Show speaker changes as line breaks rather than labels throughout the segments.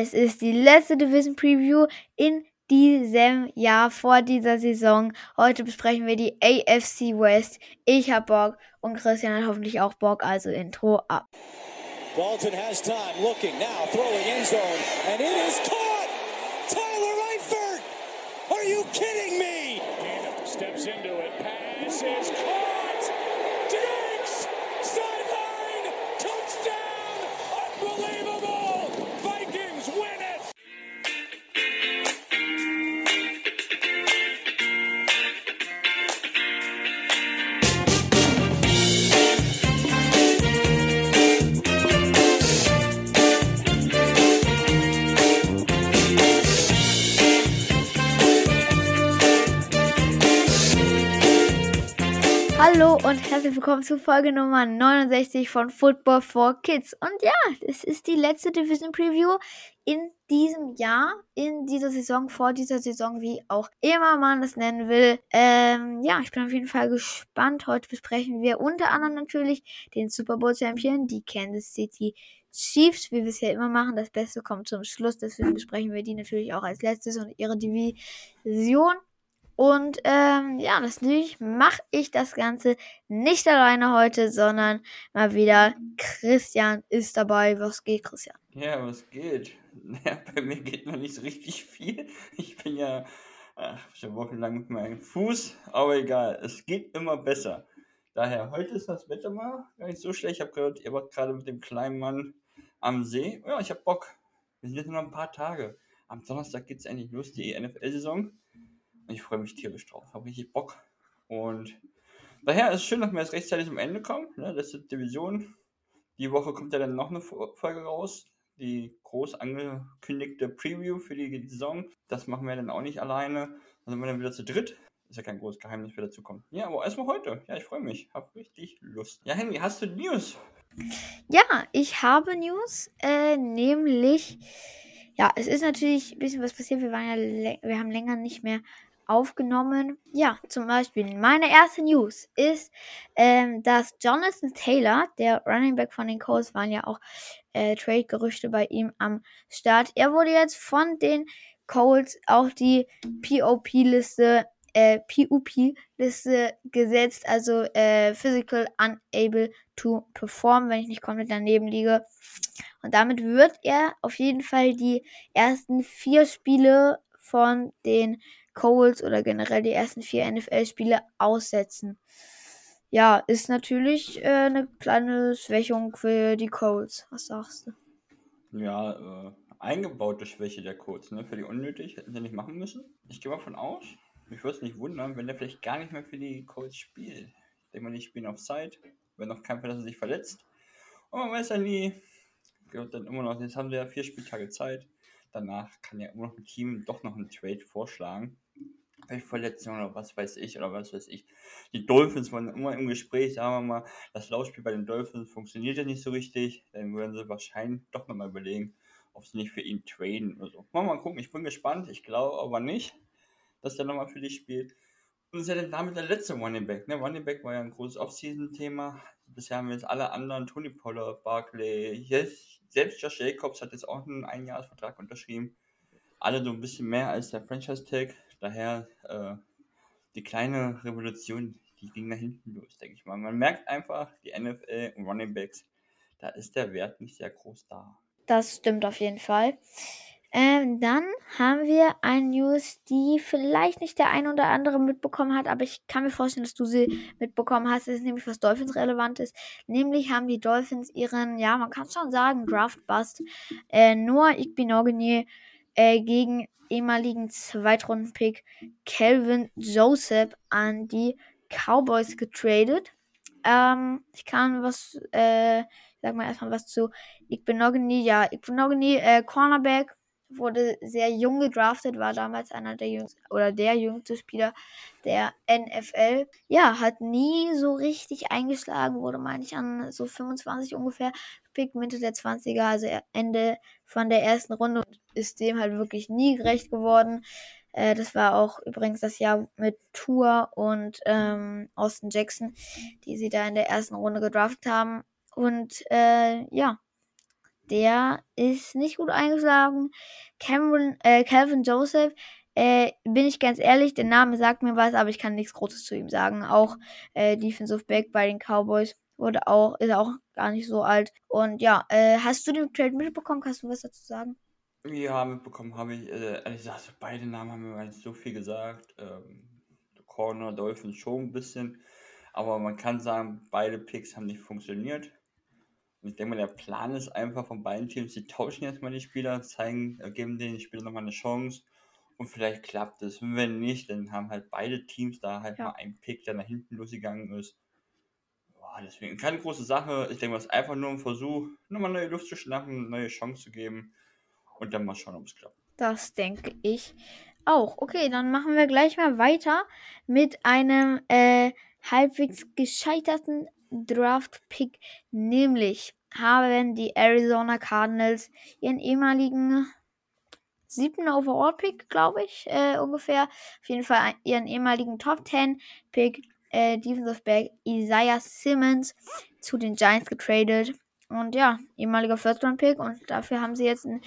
Es ist die letzte Division Preview in diesem Jahr vor dieser Saison. Heute besprechen wir die AFC West. Ich hab Bock und Christian hat hoffentlich auch Bock, also Intro ab. Walton has time, looking now, throwing end zone, and it is caught! Tyler Eifert! Are you kidding me? steps into it, pass is caught! Hallo und herzlich willkommen zu Folge Nummer 69 von Football for Kids. Und ja, es ist die letzte Division Preview in diesem Jahr, in dieser Saison, vor dieser Saison, wie auch immer man das nennen will. Ähm, ja, ich bin auf jeden Fall gespannt. Heute besprechen wir unter anderem natürlich den Super Bowl Champion, die Kansas City Chiefs, wie wir es ja immer machen. Das Beste kommt zum Schluss, deswegen besprechen wir die natürlich auch als letztes und ihre Division. Und ähm, ja, natürlich mache ich das Ganze nicht alleine heute, sondern mal wieder Christian ist dabei. Was geht, Christian?
Ja, was geht? Naja, bei mir geht noch nicht so richtig viel. Ich bin ja ach, schon wochenlang mit meinem Fuß, aber egal, es geht immer besser. Daher, heute ist das Wetter mal gar nicht so schlecht. Ich habe gehört, ihr wart gerade mit dem kleinen Mann am See. Ja, ich habe Bock. Wir sind jetzt noch ein paar Tage. Am Donnerstag geht es endlich los, die NFL-Saison. Ich freue mich tierisch drauf. Habe richtig Bock. Und daher ist es schön, dass wir jetzt rechtzeitig zum Ende kommen. Ne? Letzte Division. Die Woche kommt ja dann noch eine Folge raus. Die groß angekündigte Preview für die Saison. Das machen wir dann auch nicht alleine. Dann sind wir dann wieder zu dritt. Ist ja kein großes Geheimnis, wer dazu kommt. Ja, aber erstmal heute. Ja, ich freue mich. Hab richtig Lust. Ja, Henry, hast du News?
Ja, ich habe News. Äh, nämlich, ja, es ist natürlich ein bisschen was passiert. Wir waren ja, wir haben länger nicht mehr aufgenommen. Ja, zum Beispiel meine erste News ist, ähm, dass Jonathan Taylor, der Running Back von den Colts, waren ja auch äh, Trade-Gerüchte bei ihm am Start. Er wurde jetzt von den Colts auf die POP-Liste äh, PUP-Liste gesetzt, also äh, Physical Unable to Perform, wenn ich nicht komplett daneben liege. Und damit wird er auf jeden Fall die ersten vier Spiele von den Colts oder generell die ersten vier NFL-Spiele aussetzen. Ja, ist natürlich äh, eine kleine Schwächung für die Colts. Was sagst du?
Ja, äh, eingebaute Schwäche der Colts, ne? Für die unnötig, hätten sie nicht machen müssen. Ich gehe mal von aus. Mich würde es nicht wundern, wenn der vielleicht gar nicht mehr für die Colts spielt. Ich denke mal, die spielen auf Zeit, wenn noch kein Verletzter sich verletzt. Und man weiß ja nie. Ich glaube dann immer noch, jetzt haben sie ja vier Spieltage Zeit. Danach kann ja immer noch ein Team doch noch einen Trade vorschlagen. Verletzung oder was weiß ich oder was weiß ich. Die Dolphins waren immer im Gespräch, sagen wir mal, das Laufspiel bei den Dolphins funktioniert ja nicht so richtig. Dann würden sie wahrscheinlich doch nochmal überlegen, ob sie nicht für ihn traden oder so. Mal, mal gucken, ich bin gespannt. Ich glaube aber nicht, dass der nochmal für dich spielt. Und ist ja dann damit der letzte Running Back. Ne? Running Back war ja ein großes Offseason-Thema. Bisher haben wir jetzt alle anderen, Tony Pollard, Barkley, selbst Josh Jacobs hat jetzt auch einen Einjahresvertrag unterschrieben. Alle so ein bisschen mehr als der Franchise-Tag. Daher äh, die kleine Revolution, die ging nach hinten los, denke ich mal. Man merkt einfach, die NFL und Running Backs, da ist der Wert nicht sehr groß da.
Das stimmt auf jeden Fall. Ähm, dann haben wir eine News, die vielleicht nicht der ein oder andere mitbekommen hat, aber ich kann mir vorstellen, dass du sie mitbekommen hast. Das ist nämlich was Dolphins relevant ist. Nämlich haben die Dolphins ihren, ja, man kann schon sagen, Draft Bust äh, Noah Igbinoghene äh, gegen ehemaligen Zweitrunden-Pick Calvin Joseph an die Cowboys getradet. Ähm, ich kann was, äh, sag mal erstmal was zu Igbinoghene. Ja, Igbinoghene, äh, Cornerback, wurde sehr jung gedraftet, war damals einer der jüngsten oder der jüngste Spieler der NFL. Ja, hat nie so richtig eingeschlagen, wurde, meine ich, an so 25 ungefähr gepickt, Mitte der 20er, also Ende von der ersten Runde und ist dem halt wirklich nie gerecht geworden. Äh, das war auch übrigens das Jahr mit Tour und ähm, Austin Jackson, die sie da in der ersten Runde gedraftet haben. Und äh, ja, der ist nicht gut eingeschlagen. Cameron, äh, Calvin Joseph, äh, bin ich ganz ehrlich, der Name sagt mir was, aber ich kann nichts Großes zu ihm sagen. Auch äh, Defensive Back bei den Cowboys wurde auch, ist auch gar nicht so alt. Und ja, äh, hast du den Trade mitbekommen? Kannst du was dazu sagen?
Ja, mitbekommen habe ich, äh, ehrlich gesagt, beide Namen haben mir nicht so viel gesagt. Ähm, Corner, Dolphins schon ein bisschen. Aber man kann sagen, beide Picks haben nicht funktioniert. Und ich denke mal, der Plan ist einfach von beiden Teams, die tauschen jetzt mal die Spieler, zeigen, äh, geben den Spielern nochmal eine Chance und vielleicht klappt es. Und wenn nicht, dann haben halt beide Teams da halt ja. mal einen Pick, der nach hinten losgegangen ist. Boah, deswegen keine große Sache. Ich denke es ist einfach nur ein Versuch, nochmal neue Luft zu schnappen, neue Chance zu geben und dann mal schauen, ob es klappt.
Das denke ich auch. Okay, dann machen wir gleich mal weiter mit einem äh, halbwegs gescheiterten Draft-Pick, nämlich haben die Arizona Cardinals ihren ehemaligen siebten Overall-Pick, glaube ich, äh, ungefähr. Auf jeden Fall ihren ehemaligen Top 10 Pick, äh, Defensive Back Isaiah Simmons, zu den Giants getradet. Und ja, ehemaliger First-Round-Pick. Und dafür haben sie jetzt einen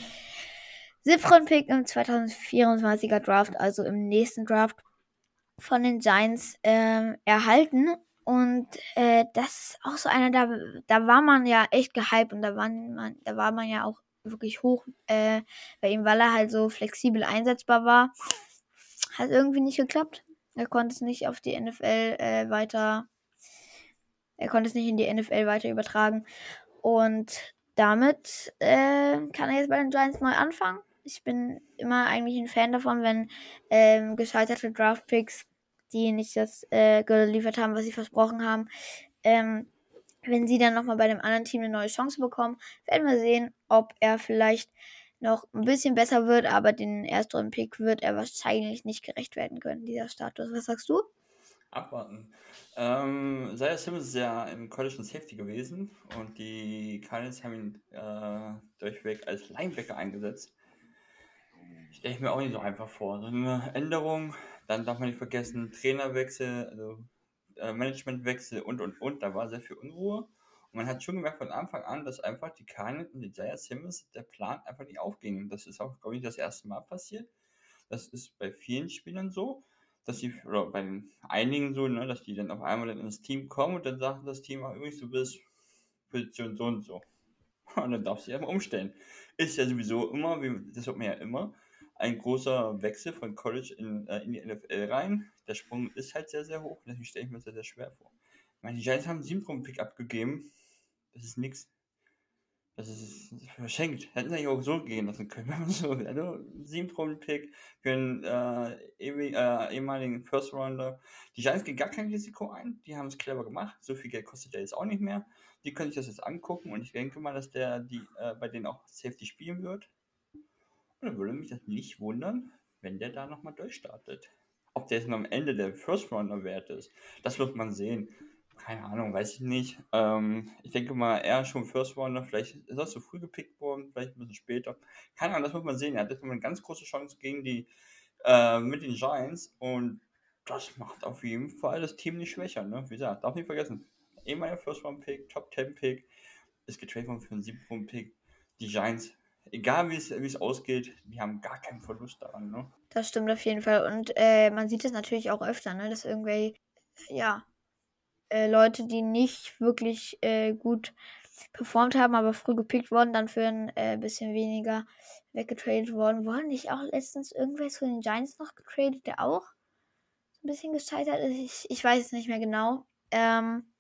siebten Pick im 2024er Draft, also im nächsten Draft von den Giants äh, erhalten. Und äh, das ist auch so einer, da, da war man ja echt gehypt und da, waren man, da war man ja auch wirklich hoch äh, bei ihm, weil er halt so flexibel einsetzbar war. Hat irgendwie nicht geklappt. Er konnte es nicht auf die NFL äh, weiter. Er konnte es nicht in die NFL weiter übertragen. Und damit äh, kann er jetzt bei den Giants neu anfangen. Ich bin immer eigentlich ein Fan davon, wenn ähm, gescheiterte Draftpicks, die nicht das äh, geliefert haben, was sie versprochen haben, ähm, wenn sie dann nochmal bei dem anderen Team eine neue Chance bekommen, werden wir sehen, ob er vielleicht noch ein bisschen besser wird, aber den ersten Pick wird er wahrscheinlich nicht gerecht werden können, dieser Status. Was sagst du?
Abwarten. Ähm, Zaya Simmons ist ja im College ein Safety gewesen und die Cardinals haben ihn äh, durchweg als Linebacker eingesetzt. Stelle ich mir auch nicht so einfach vor. So eine Änderung, dann darf man nicht vergessen, Trainerwechsel, also äh, Managementwechsel und und und, da war sehr viel Unruhe. Und man hat schon gemerkt von Anfang an, dass einfach die Cardinals und die Giants Simmons der Plan einfach nicht aufging. Das ist auch, glaube ich, das erste Mal passiert. Das ist bei vielen Spielern so, dass sie, oder bei einigen so, ne, dass die dann auf einmal dann ins Team kommen und dann sagt das Team auch übrigens, du bist Position so und so. Und dann darfst du dich einfach umstellen. Ist ja sowieso immer, wie, das hört man ja immer, ein großer Wechsel von College in, äh, in die NFL rein. Der Sprung ist halt sehr, sehr hoch. Deswegen stelle ich mir sehr, sehr schwer vor. Ich meine, die Giants haben einen 7 Pick abgegeben. Das ist nichts. Das ist, verschenkt. Hätten sie eigentlich auch so gehen lassen können. Wenn man so, also 7 Pick für einen äh, äh, ehemaligen First Rounder. Die Giants gehen gar kein Risiko ein. Die haben es clever gemacht. So viel Geld kostet der jetzt auch nicht mehr. Die können sich das jetzt angucken und ich denke mal, dass der die äh, bei denen auch Safety spielen wird. Und dann würde mich das nicht wundern, wenn der da nochmal durchstartet. Ob der jetzt am Ende der First Runner wert ist, das wird man sehen. Keine Ahnung, weiß ich nicht. Ähm, ich denke mal, er schon First Runner, vielleicht ist er zu früh gepickt worden, vielleicht ein bisschen später. Keine Ahnung, das wird man sehen. Er hat jetzt mal eine ganz große Chance gegen die äh, mit den Giants und das macht auf jeden Fall das Team nicht schwächer. Ne? Wie gesagt, darf nicht vergessen. Ehemaliger First Round Pick, Top 10 Pick, ist getradet worden für einen 7 Pick. Die Giants egal wie es, ausgeht, die haben gar keinen Verlust daran. Ne?
Das stimmt auf jeden Fall. Und äh, man sieht es natürlich auch öfter, ne? dass irgendwie, ja, äh, Leute, die nicht wirklich äh, gut performt haben, aber früh gepickt worden, dann für ein äh, bisschen weniger weggetradet worden. Wurden nicht auch letztens irgendwer zu den Giants noch getradet, der auch ein bisschen gescheitert ist? Ich, ich weiß es nicht mehr genau. Ähm,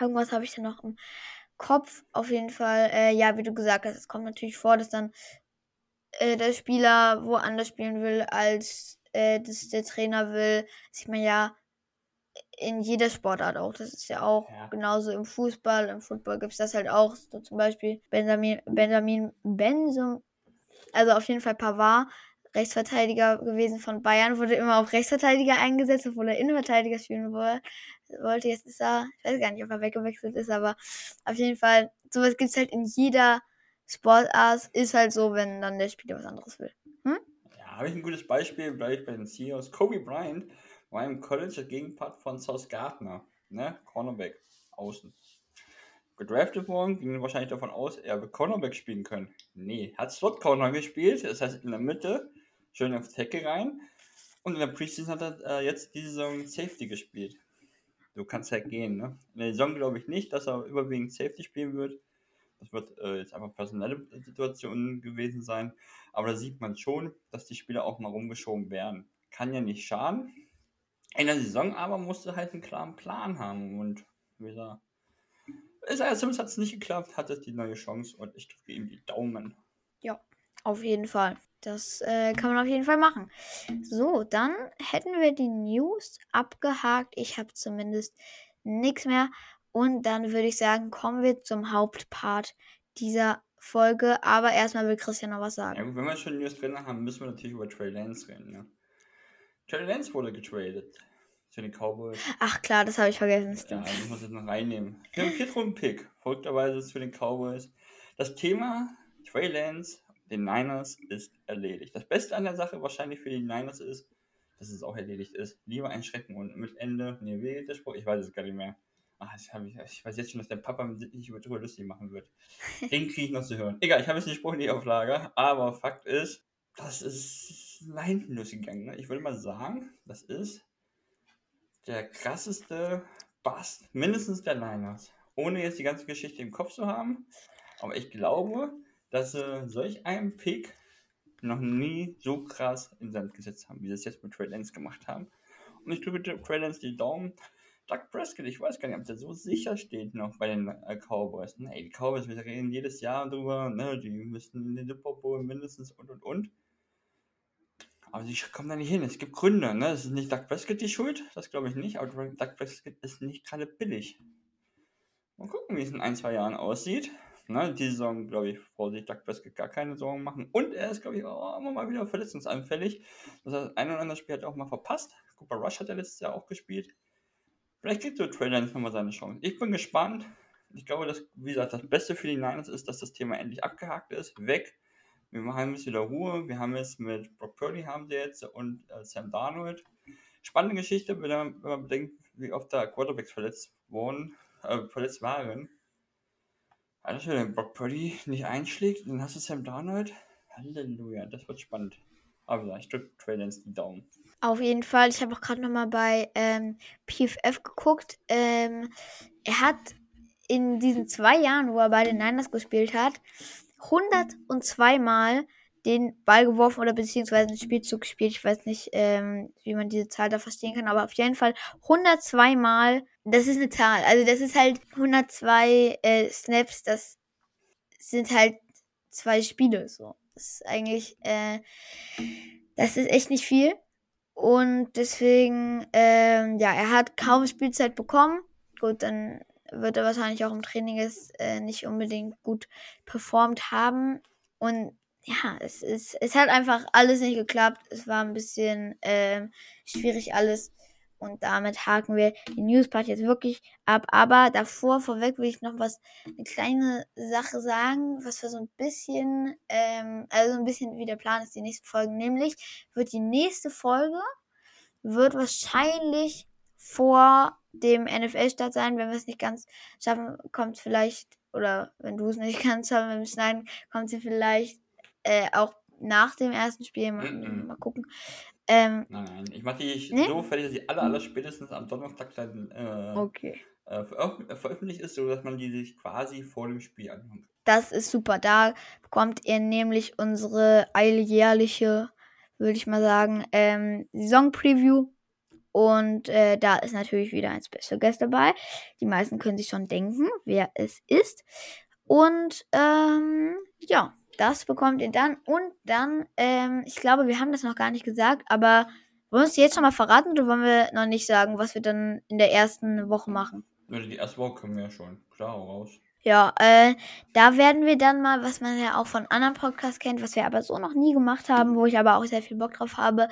irgendwas habe ich da noch im Kopf auf jeden Fall. Äh, ja, wie du gesagt hast, es kommt natürlich vor, dass dann äh, der Spieler woanders spielen will, als äh, das der Trainer will. Sieht man ja in jeder Sportart auch. Das ist ja auch ja. genauso im Fußball, im Football gibt es das halt auch. So zum Beispiel Benjamin, Benjamin Benzum, also auf jeden Fall Pavard, Rechtsverteidiger gewesen von Bayern, wurde immer auf Rechtsverteidiger eingesetzt, obwohl er Innenverteidiger spielen wollte wollte. Jetzt ist er, ich weiß gar nicht, ob er weggewechselt ist, aber auf jeden Fall, sowas gibt es halt in jeder Sportart. Ist halt so, wenn dann der Spieler was anderes will. Hm?
Ja, habe ich ein gutes Beispiel, bleibe bei den Seahawks. Kobe Bryant war im College der Gegenpart von South Gardner, ne? Cornerback, außen. gedraftet worden, ging wahrscheinlich davon aus, er wird Cornerback spielen können. Nee, hat Slot Corner gespielt, das heißt in der Mitte, schön auf Tackle rein. Und in der Preseason hat er äh, jetzt diese Saison Safety gespielt. So kann es halt gehen, ne? In der Saison glaube ich nicht, dass er überwiegend Safety spielen wird. Das wird äh, jetzt einfach personelle Situation gewesen sein. Aber da sieht man schon, dass die Spieler auch mal rumgeschoben werden. Kann ja nicht schaden. In der Saison aber musste halt einen klaren Plan haben. Und wie gesagt, Isaiah Simmons hat es nicht geklappt, hat jetzt die neue Chance und ich drücke ihm die Daumen.
Ja, auf jeden Fall. Das äh, kann man auf jeden Fall machen. So, dann hätten wir die News abgehakt. Ich habe zumindest nichts mehr. Und dann würde ich sagen, kommen wir zum Hauptpart dieser Folge. Aber erstmal will Christian noch was sagen.
Ja, gut, wenn wir schon News drin haben, müssen wir natürlich über Trey Lance reden. Ne? Trey Lance wurde getradet zu den Cowboys.
Ach klar, das habe ich vergessen.
Ja, ich muss jetzt noch reinnehmen. Viertrunden-Pick, folgterweise für den Cowboys. Das Thema Trey Lance, den Niners, ist erledigt. Das Beste an der Sache wahrscheinlich für die Niners ist, dass es auch erledigt ist. Lieber einschrecken und mit Ende. Nee, wie der Spruch? Ich weiß es gar nicht mehr. Ach, hab ich, ich weiß jetzt schon, dass der Papa sich über drüber lustig machen wird. Den kriege ich noch zu hören. Egal, ich habe jetzt den Spruch nicht auf Lager, aber Fakt ist, das ist nach hinten losgegangen. Ne? Ich würde mal sagen, das ist der krasseste Bust, mindestens der Niners. Ohne jetzt die ganze Geschichte im Kopf zu haben. Aber ich glaube, dass sie solch einen Pick noch nie so krass in Sand gesetzt haben, wie sie es jetzt mit Trey Lance gemacht haben. Und ich drücke Trey Lance die Daumen. Doug Prescott, ich weiß gar nicht, ob der so sicher steht noch bei den äh, Cowboys. Nee, die Cowboys, wir reden jedes Jahr drüber, ne, die müssen in den Super Bowl mindestens und und und. Aber sie kommen da nicht hin. Es gibt Gründe, ne? Es ist nicht Doug Prescott die Schuld, das glaube ich nicht, aber Doug Prescott ist nicht gerade billig. Mal gucken, wie es in ein, zwei Jahren aussieht. Ne, die Saison, glaube ich, braucht sich Doug Prescott gar keine Sorgen machen. Und er ist, glaube ich, auch immer mal wieder verletzungsanfällig. Das heißt, ein oder andere Spiel hat er auch mal verpasst. Cooper Rush hat er letztes Jahr auch gespielt. Vielleicht kriegt so Trey Lance nochmal seine Chance. Ich bin gespannt. Ich glaube, dass, wie gesagt, das Beste für die Niners ist, dass das Thema endlich abgehakt ist. Weg. Wir haben jetzt wieder Ruhe. Wir haben jetzt mit Brock Purdy haben sie jetzt und äh, Sam Darnold. Spannende Geschichte, wenn man, wenn man bedenkt, wie oft da Quarterbacks verletzt wurden, äh, verletzt waren. Alter, wenn Brock Purdy nicht einschlägt, dann hast du Sam Darnold. Halleluja, das wird spannend. Aber ich drücke Trey die Daumen.
Auf jeden Fall. Ich habe auch gerade nochmal bei ähm, PFF geguckt. Ähm, er hat in diesen zwei Jahren, wo er bei den Niners gespielt hat, 102 Mal den Ball geworfen oder beziehungsweise einen Spielzug gespielt. Ich weiß nicht, ähm, wie man diese Zahl da verstehen kann, aber auf jeden Fall 102 Mal. Das ist eine Zahl. Also das ist halt 102 äh, Snaps. Das sind halt zwei Spiele. So, das ist eigentlich, äh, das ist echt nicht viel. Und deswegen, ähm, ja, er hat kaum Spielzeit bekommen. Gut, dann wird er wahrscheinlich auch im Training jetzt äh, nicht unbedingt gut performt haben. Und ja, es, ist, es hat einfach alles nicht geklappt. Es war ein bisschen ähm, schwierig alles. Und damit haken wir die Newspart jetzt wirklich ab. Aber davor, vorweg, will ich noch was, eine kleine Sache sagen, was wir so ein bisschen, ähm, also ein bisschen wie der Plan ist, die nächsten Folgen. Nämlich wird die nächste Folge, wird wahrscheinlich vor dem NFL-Start sein. Wenn wir es nicht ganz schaffen, kommt vielleicht, oder wenn du es nicht ganz schaffen, wir es schneiden, kommt sie vielleicht äh, auch nach dem ersten Spiel. Mal,
Mm -mm.
mal gucken. Ähm,
Nein, nein, ich mache die
Nee?
so fertig, dass die aller, aller spätestens am Donnerstag dann äh,
okay.
äh, veröf veröffentlicht ist, sodass man die sich quasi vor dem Spiel kann.
Das ist super. Da bekommt ihr nämlich unsere alljährliche, würde ich mal sagen, ähm, Saison-Preview. Und äh, da ist natürlich wieder ein Special Guest dabei. Die meisten können sich schon denken, wer es ist. Und ähm, ja, das bekommt ihr dann. Und dann, ähm, ich glaube, wir haben das noch gar nicht gesagt, aber wollen wir es jetzt schon mal verraten oder wollen wir noch nicht sagen, was wir dann in der ersten Woche machen?
Die erste Woche können wir ja schon. Klar, raus.
Ja, äh, da werden wir dann mal, was man ja auch von anderen Podcasts kennt, was wir aber so noch nie gemacht haben, wo ich aber auch sehr viel Bock drauf habe,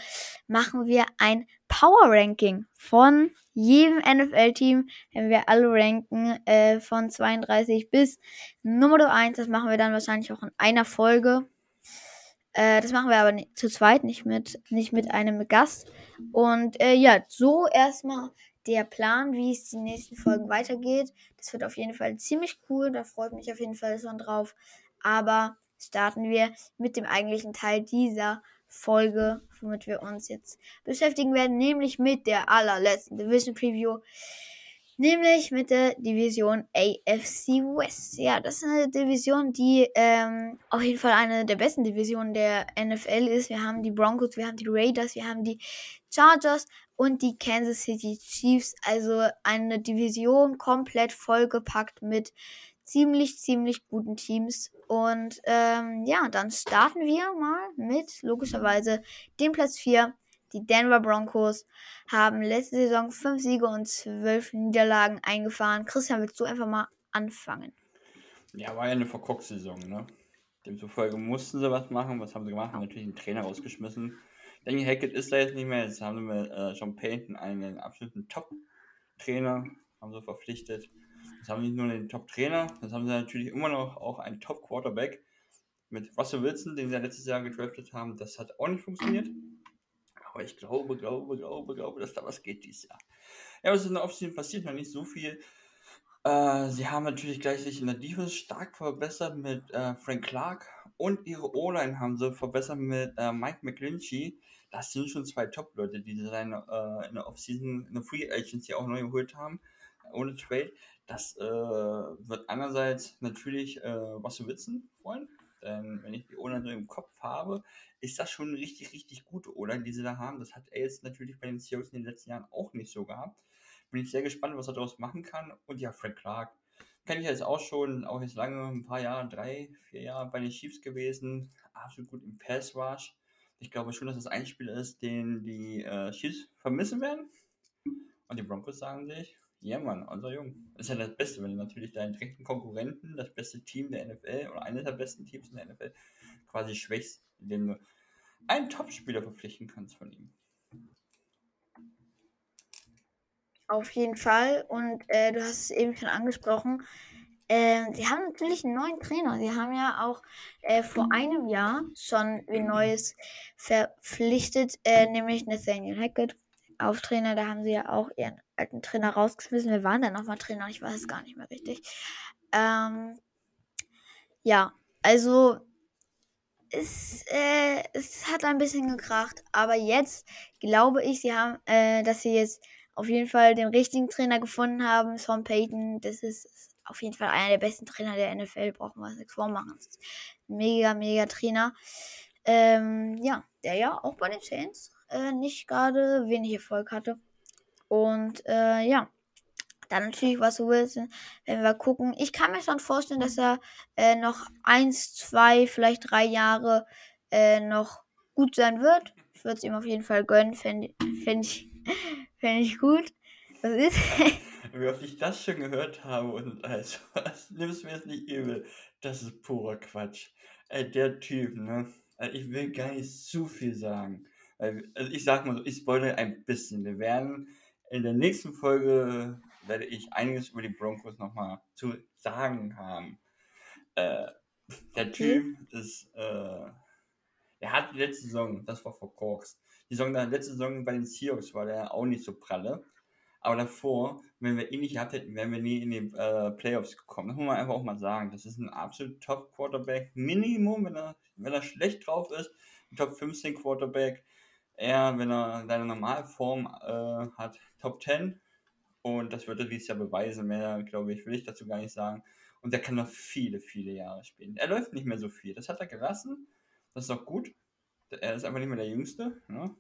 machen wir ein Power Ranking von jedem NFL-Team, wenn wir alle ranken, äh, von 32 bis Nummer 1. Das machen wir dann wahrscheinlich auch in einer Folge. Äh, das machen wir aber nicht, zu zweit, nicht mit, nicht mit einem Gast. Und äh, ja, so erstmal der Plan, wie es die nächsten Folgen weitergeht. Das wird auf jeden Fall ziemlich cool. Da freut mich auf jeden Fall schon drauf. Aber starten wir mit dem eigentlichen Teil dieser Folge, womit wir uns jetzt beschäftigen werden, nämlich mit der allerletzten Division Preview. Nämlich mit der Division AFC West. Ja, das ist eine Division, die ähm, auf jeden Fall eine der besten Divisionen der NFL ist. Wir haben die Broncos, wir haben die Raiders, wir haben die Chargers und die Kansas City Chiefs. Also eine Division komplett vollgepackt mit ziemlich, ziemlich guten Teams. Und ähm, ja, dann starten wir mal mit logischerweise dem Platz 4 die Denver Broncos haben letzte Saison fünf Siege und zwölf Niederlagen eingefahren. Christian, willst du einfach mal anfangen?
Ja, war ja eine Verkock-Saison, ne? Demzufolge mussten sie was machen. Was haben sie gemacht? Haben natürlich den Trainer rausgeschmissen. Danny Hackett ist da jetzt nicht mehr. Jetzt haben mit äh, John Payton einen absoluten Top-Trainer haben sie verpflichtet. Jetzt haben sie nicht nur den Top-Trainer, jetzt haben sie natürlich immer noch auch einen Top-Quarterback mit Russell Wilson, den sie letztes Jahr gedraftet haben. Das hat auch nicht funktioniert. Aber ich glaube, glaube, glaube, glaube, dass da was geht dieses Jahr. Ja, was ist in der Offseason passiert? Noch nicht so viel. Äh, sie haben natürlich gleich sich in der Defense stark verbessert mit äh, Frank Clark und ihre O-Line haben sie verbessert mit äh, Mike McGlinchey. Das sind schon zwei Top-Leute, die sie dann äh, in der Offseason, in der Free Agency auch neu geholt haben, ohne Trade. Das äh, wird einerseits natürlich äh, Russell Wilson freuen, denn wenn ich die O-Line so im Kopf habe, ist das schon eine richtig, richtig gute O-Line, die sie da haben. Das hat er jetzt natürlich bei den Seahawks in den letzten Jahren auch nicht so gehabt. Bin ich sehr gespannt, was er daraus machen kann. Und ja, Frank Clark kenne ich jetzt auch schon, auch jetzt lange, ein paar Jahre, drei, vier Jahre bei den Chiefs gewesen. Absolut gut im Pass Rush. Ich glaube schon, dass das ein Spieler ist, den die äh, Chiefs vermissen werden. Und die Broncos sagen sich, ja Mann, unser Jung. Das ist ja das Beste, wenn du natürlich deinen direkten Konkurrenten, das beste Team der NFL oder eines der besten Teams in der NFL quasi schwächst, indem du einen Topspieler verpflichten kannst von ihm.
Auf jeden Fall. Und äh, du hast es eben schon angesprochen. Äh, sie haben natürlich einen neuen Trainer. Sie haben ja auch äh, vor einem Jahr schon ein Neues verpflichtet, äh, nämlich Nathaniel Hackett. Auf Trainer, da haben sie ja auch ihren alten Trainer rausgeschmissen. Wir waren dann nochmal Trainer? Ich weiß es gar nicht mehr richtig. Ähm, ja, also es, äh, es hat ein bisschen gekracht, aber jetzt glaube ich, sie haben, äh, dass sie jetzt auf jeden Fall den richtigen Trainer gefunden haben. Sean Payton, das ist auf jeden Fall einer der besten Trainer der NFL, brauchen wir uns nichts vormachen. Mega, mega Trainer. Ähm, ja, der ja auch bei den Saints äh, nicht gerade wenig Erfolg hatte. Und äh, ja, dann natürlich Russell Wilson, wenn wir gucken. Ich kann mir schon vorstellen, dass er äh, noch eins, zwei, vielleicht drei Jahre äh, noch gut sein wird. Ich würde es ihm auf jeden Fall gönnen, fände fänd ich, fänd ich gut. Was ist?
Wie oft ich das schon gehört habe und also, nimmst mir jetzt nicht übel. Das ist purer Quatsch. Ey, der Typ, ne? Also ich will gar nicht zu viel sagen. Also ich sag mal so, ich spoilere ein bisschen. Wir werden in der nächsten Folge werde ich einiges über die Broncos nochmal zu sagen haben. Äh, der Typ ist, äh, er hat die letzte Saison, das war vor Corks, die Saison, die letzte Saison bei den Seahawks war der auch nicht so pralle. Aber davor, wenn wir ihn nicht gehabt hätten, wären wir nie in die äh, Playoffs gekommen. Das muss man einfach auch mal sagen. Das ist ein absolut Top-Quarterback. Minimum, wenn er, wenn er schlecht drauf ist, ein Top 15 Quarterback. Er, wenn er seine Normalform äh, hat, Top 10. Und das wird er dieses Jahr beweisen. Mehr, glaube ich, will ich dazu gar nicht sagen. Und der kann noch viele, viele Jahre spielen. Er läuft nicht mehr so viel. Das hat er gelassen. Das ist auch gut. Er ist einfach nicht mehr der Jüngste. Ne?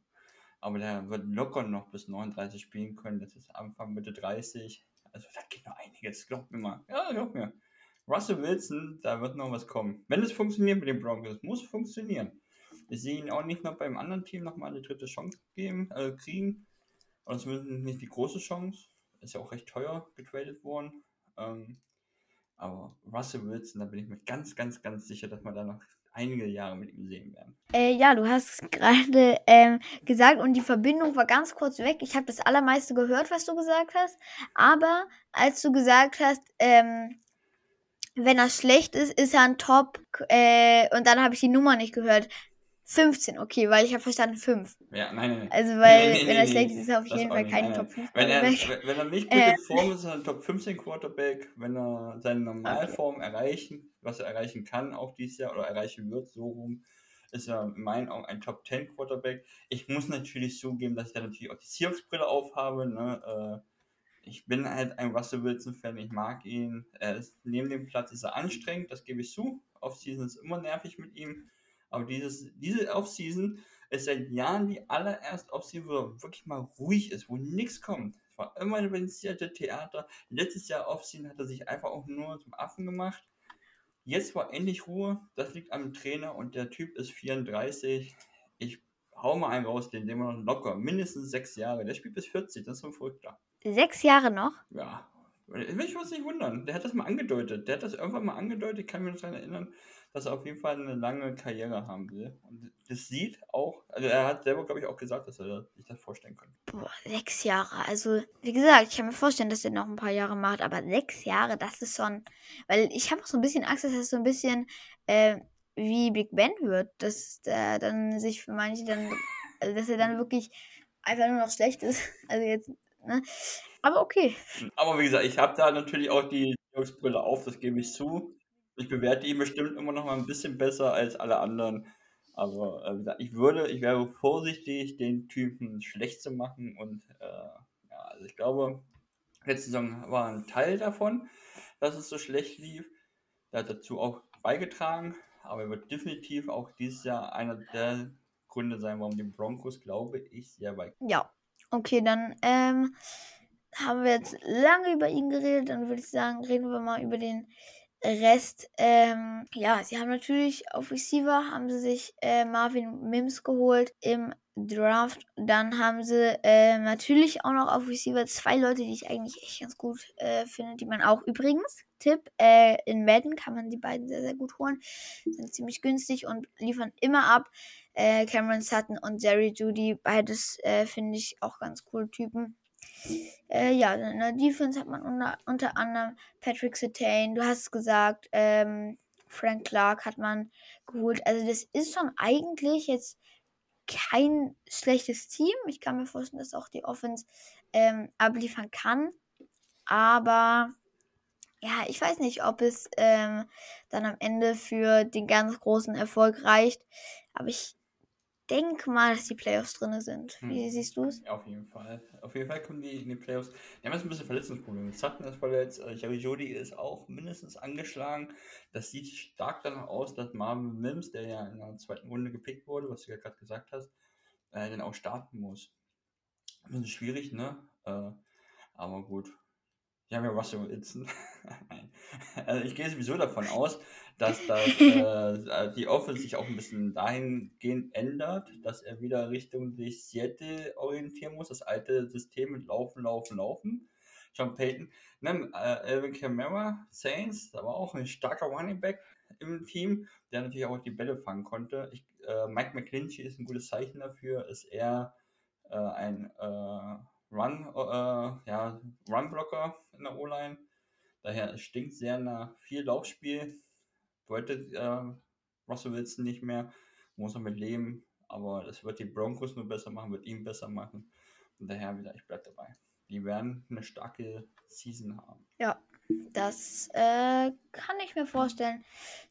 Aber der wird locker noch bis 39 spielen können. Das ist Anfang, Mitte 30. Also da geht noch einiges. Glaubt mir mal. Ja, glaubt mir. Russell Wilson, da wird noch was kommen. Wenn es funktioniert mit den Broncos, muss funktionieren. Ich sehe ihn auch nicht noch beim anderen Team nochmal eine dritte Chance geben, äh, kriegen. Oder zumindest nicht die große Chance ist ja auch recht teuer getradet worden. Ähm, aber Russell Wilson, da bin ich mir ganz, ganz, ganz sicher, dass wir da noch einige Jahre mit ihm sehen werden.
Äh, ja, du hast gerade ähm, gesagt und die Verbindung war ganz kurz weg. Ich habe das allermeiste gehört, was du gesagt hast. Aber als du gesagt hast, ähm, wenn er schlecht ist, ist er ein Top. Äh, und dann habe ich die Nummer nicht gehört. 15, okay, weil ich habe verstanden 5.
Ja, nein, nein.
Also, weil,
Nee, nee,
wenn er
nee,
schlecht ist, ist er auf jeden Fall kein Top
nein.
5
Wenn er, wenn er nicht
Äh.
gut in Form ist, ist er ein Top 15 Quarterback. Wenn er seine Normalform erreichen, was er erreichen kann, auch dieses Jahr, oder erreichen wird, so rum, ist er in meinen Augen ein Top 10 Quarterback. Ich muss natürlich zugeben, dass ich da natürlich auch die Seahawks-Brille aufhabe. Ne? Äh, ich bin halt ein Russell Wilson-Fan, ich mag ihn. Er ist, neben dem Platz ist er anstrengend, das gebe ich zu. Offseason ist immer nervig mit ihm. Aber dieses, diese Offseason ist seit Jahren die allererste Offseason, wo wirklich mal ruhig ist, wo nichts kommt. Es war immer ein organisierte Theater. Letztes Jahr Offseason hat er sich einfach auch nur zum Affen gemacht. Jetzt war endlich Ruhe. Das liegt am Trainer und der Typ ist 34. Ich hau mal einen raus, den nehmen wir noch locker. Mindestens sechs Jahre. Der spielt bis 40, das ist ein Verrückter.
Sechs Jahre noch?
Ja. Ich muss nicht wundern. Der hat das mal angedeutet. Der hat das irgendwann mal angedeutet. Ich kann mich noch daran erinnern, dass er auf jeden Fall eine lange Karriere haben will. Und das sieht auch, also er hat selber, glaube ich, auch gesagt, dass er sich das vorstellen kann.
Boah, sechs Jahre. Also, wie gesagt, ich kann mir vorstellen, dass er noch ein paar Jahre macht, aber sechs Jahre, das ist schon. Weil ich habe auch so ein bisschen Angst, dass es so ein bisschen äh, wie Big Ben wird, dass der dann sich für manche dann, also dass er dann wirklich einfach nur noch schlecht ist. Also jetzt, ne? Aber okay.
Aber wie gesagt, ich habe da natürlich auch die Brille auf, das gebe ich zu. Ich bewerte ihn bestimmt immer noch mal ein bisschen besser als alle anderen. Aber äh, wie gesagt, ich würde, ich wäre vorsichtig, den Typen schlecht zu machen. Und äh, ja, also ich glaube, letzte Saison war ein Teil davon, dass es so schlecht lief. Der hat dazu auch beigetragen. Aber er wird definitiv auch dieses Jahr einer der Gründe sein, warum die Broncos, glaube ich, sehr weit.
Ja. Okay, dann ähm, haben wir jetzt lange über ihn geredet. Dann würde ich sagen, reden wir mal über den Rest. Ähm, ja, sie haben natürlich auf Receiver haben sie sich äh, Marvin Mims geholt im Draft. Dann haben sie äh, natürlich auch noch auf Receiver zwei Leute, die ich eigentlich echt ganz gut äh, finde, die man auch übrigens, Tipp, äh, in Madden kann man die beiden sehr, sehr gut holen. Sind ziemlich günstig und liefern immer ab. Äh, Cameron Sutton und Jerry Judy, beides äh, finde ich auch ganz coole Typen. Äh, ja, in der Defense hat man unter, unter anderem Patrick Sertain, du hast es gesagt, ähm, Frank Clark hat man geholt. Also das ist schon eigentlich jetzt kein schlechtes Team. Ich kann mir vorstellen, dass auch die Offense ähm, abliefern kann. Aber ja, ich weiß nicht, ob es ähm, dann am Ende für den ganz großen Erfolg reicht. Aber ich denke mal, dass die Playoffs drin sind. Wie
Hm.
siehst du es?
Ja, auf jeden Fall. Auf jeden Fall kommen die in die Playoffs. Die haben jetzt ein bisschen Verletzungsprobleme. Sutton ist verletzt, äh, Jerry Jody ist auch mindestens angeschlagen. Das sieht stark danach aus, dass Marvin Mims, der ja in der zweiten Runde gepickt wurde, was du ja gerade gesagt hast, äh, dann auch starten muss. Das ist schwierig, ne? Äh, aber gut. Die haben ja Russell Wilson. Nein. Also ich gehe sowieso davon aus, dass das, äh, die Offense sich auch ein bisschen dahingehend ändert, dass er wieder Richtung sich Seattle orientieren muss. Das alte System mit Laufen, Laufen, Laufen. John Payton. Ne, äh, Elvin Kamara, Saints, da war auch ein starker Running Back im Team, der natürlich auch die Bälle fangen konnte. Ich, äh, Mike McClinchy ist ein gutes Zeichen dafür, ist er äh, ein äh, Run, äh, ja, Run-Blocker in der O-Line. Daher stinkt sehr nach viel Laufspiel. Wollte äh, Russell Wilson nicht mehr. Muss er mit leben. Aber das wird die Broncos nur besser machen, wird ihn besser machen. Und daher wieder, ich bleibe dabei. Die werden eine starke Season haben.
Ja, das äh, kann ich mir vorstellen.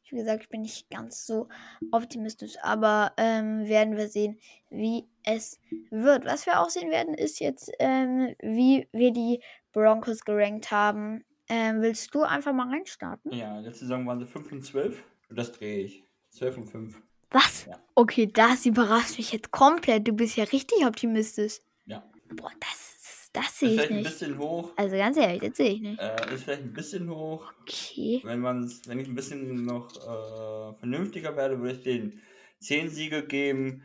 Wie gesagt, ich bin nicht ganz so optimistisch, aber ähm, werden wir sehen, wie es wird. Was wir auch sehen werden, ist jetzt, ähm, wie wir die Broncos gerankt haben. Ähm, willst du einfach mal reinstarten?
Ja, letzte Saison waren sie 5 und 12. Und das drehe ich. 12 und 5.
Was?
Ja.
Okay, das überrascht mich jetzt komplett. Du bist ja richtig optimistisch.
Ja.
Boah, das, das sehe ich
vielleicht ein
nicht.
bisschen hoch.
Also ganz ehrlich, das sehe ich nicht.
Äh, ist vielleicht ein bisschen hoch.
Okay.
Wenn man's, wenn ich ein bisschen noch äh, vernünftiger werde, würde ich den 10 Siege geben.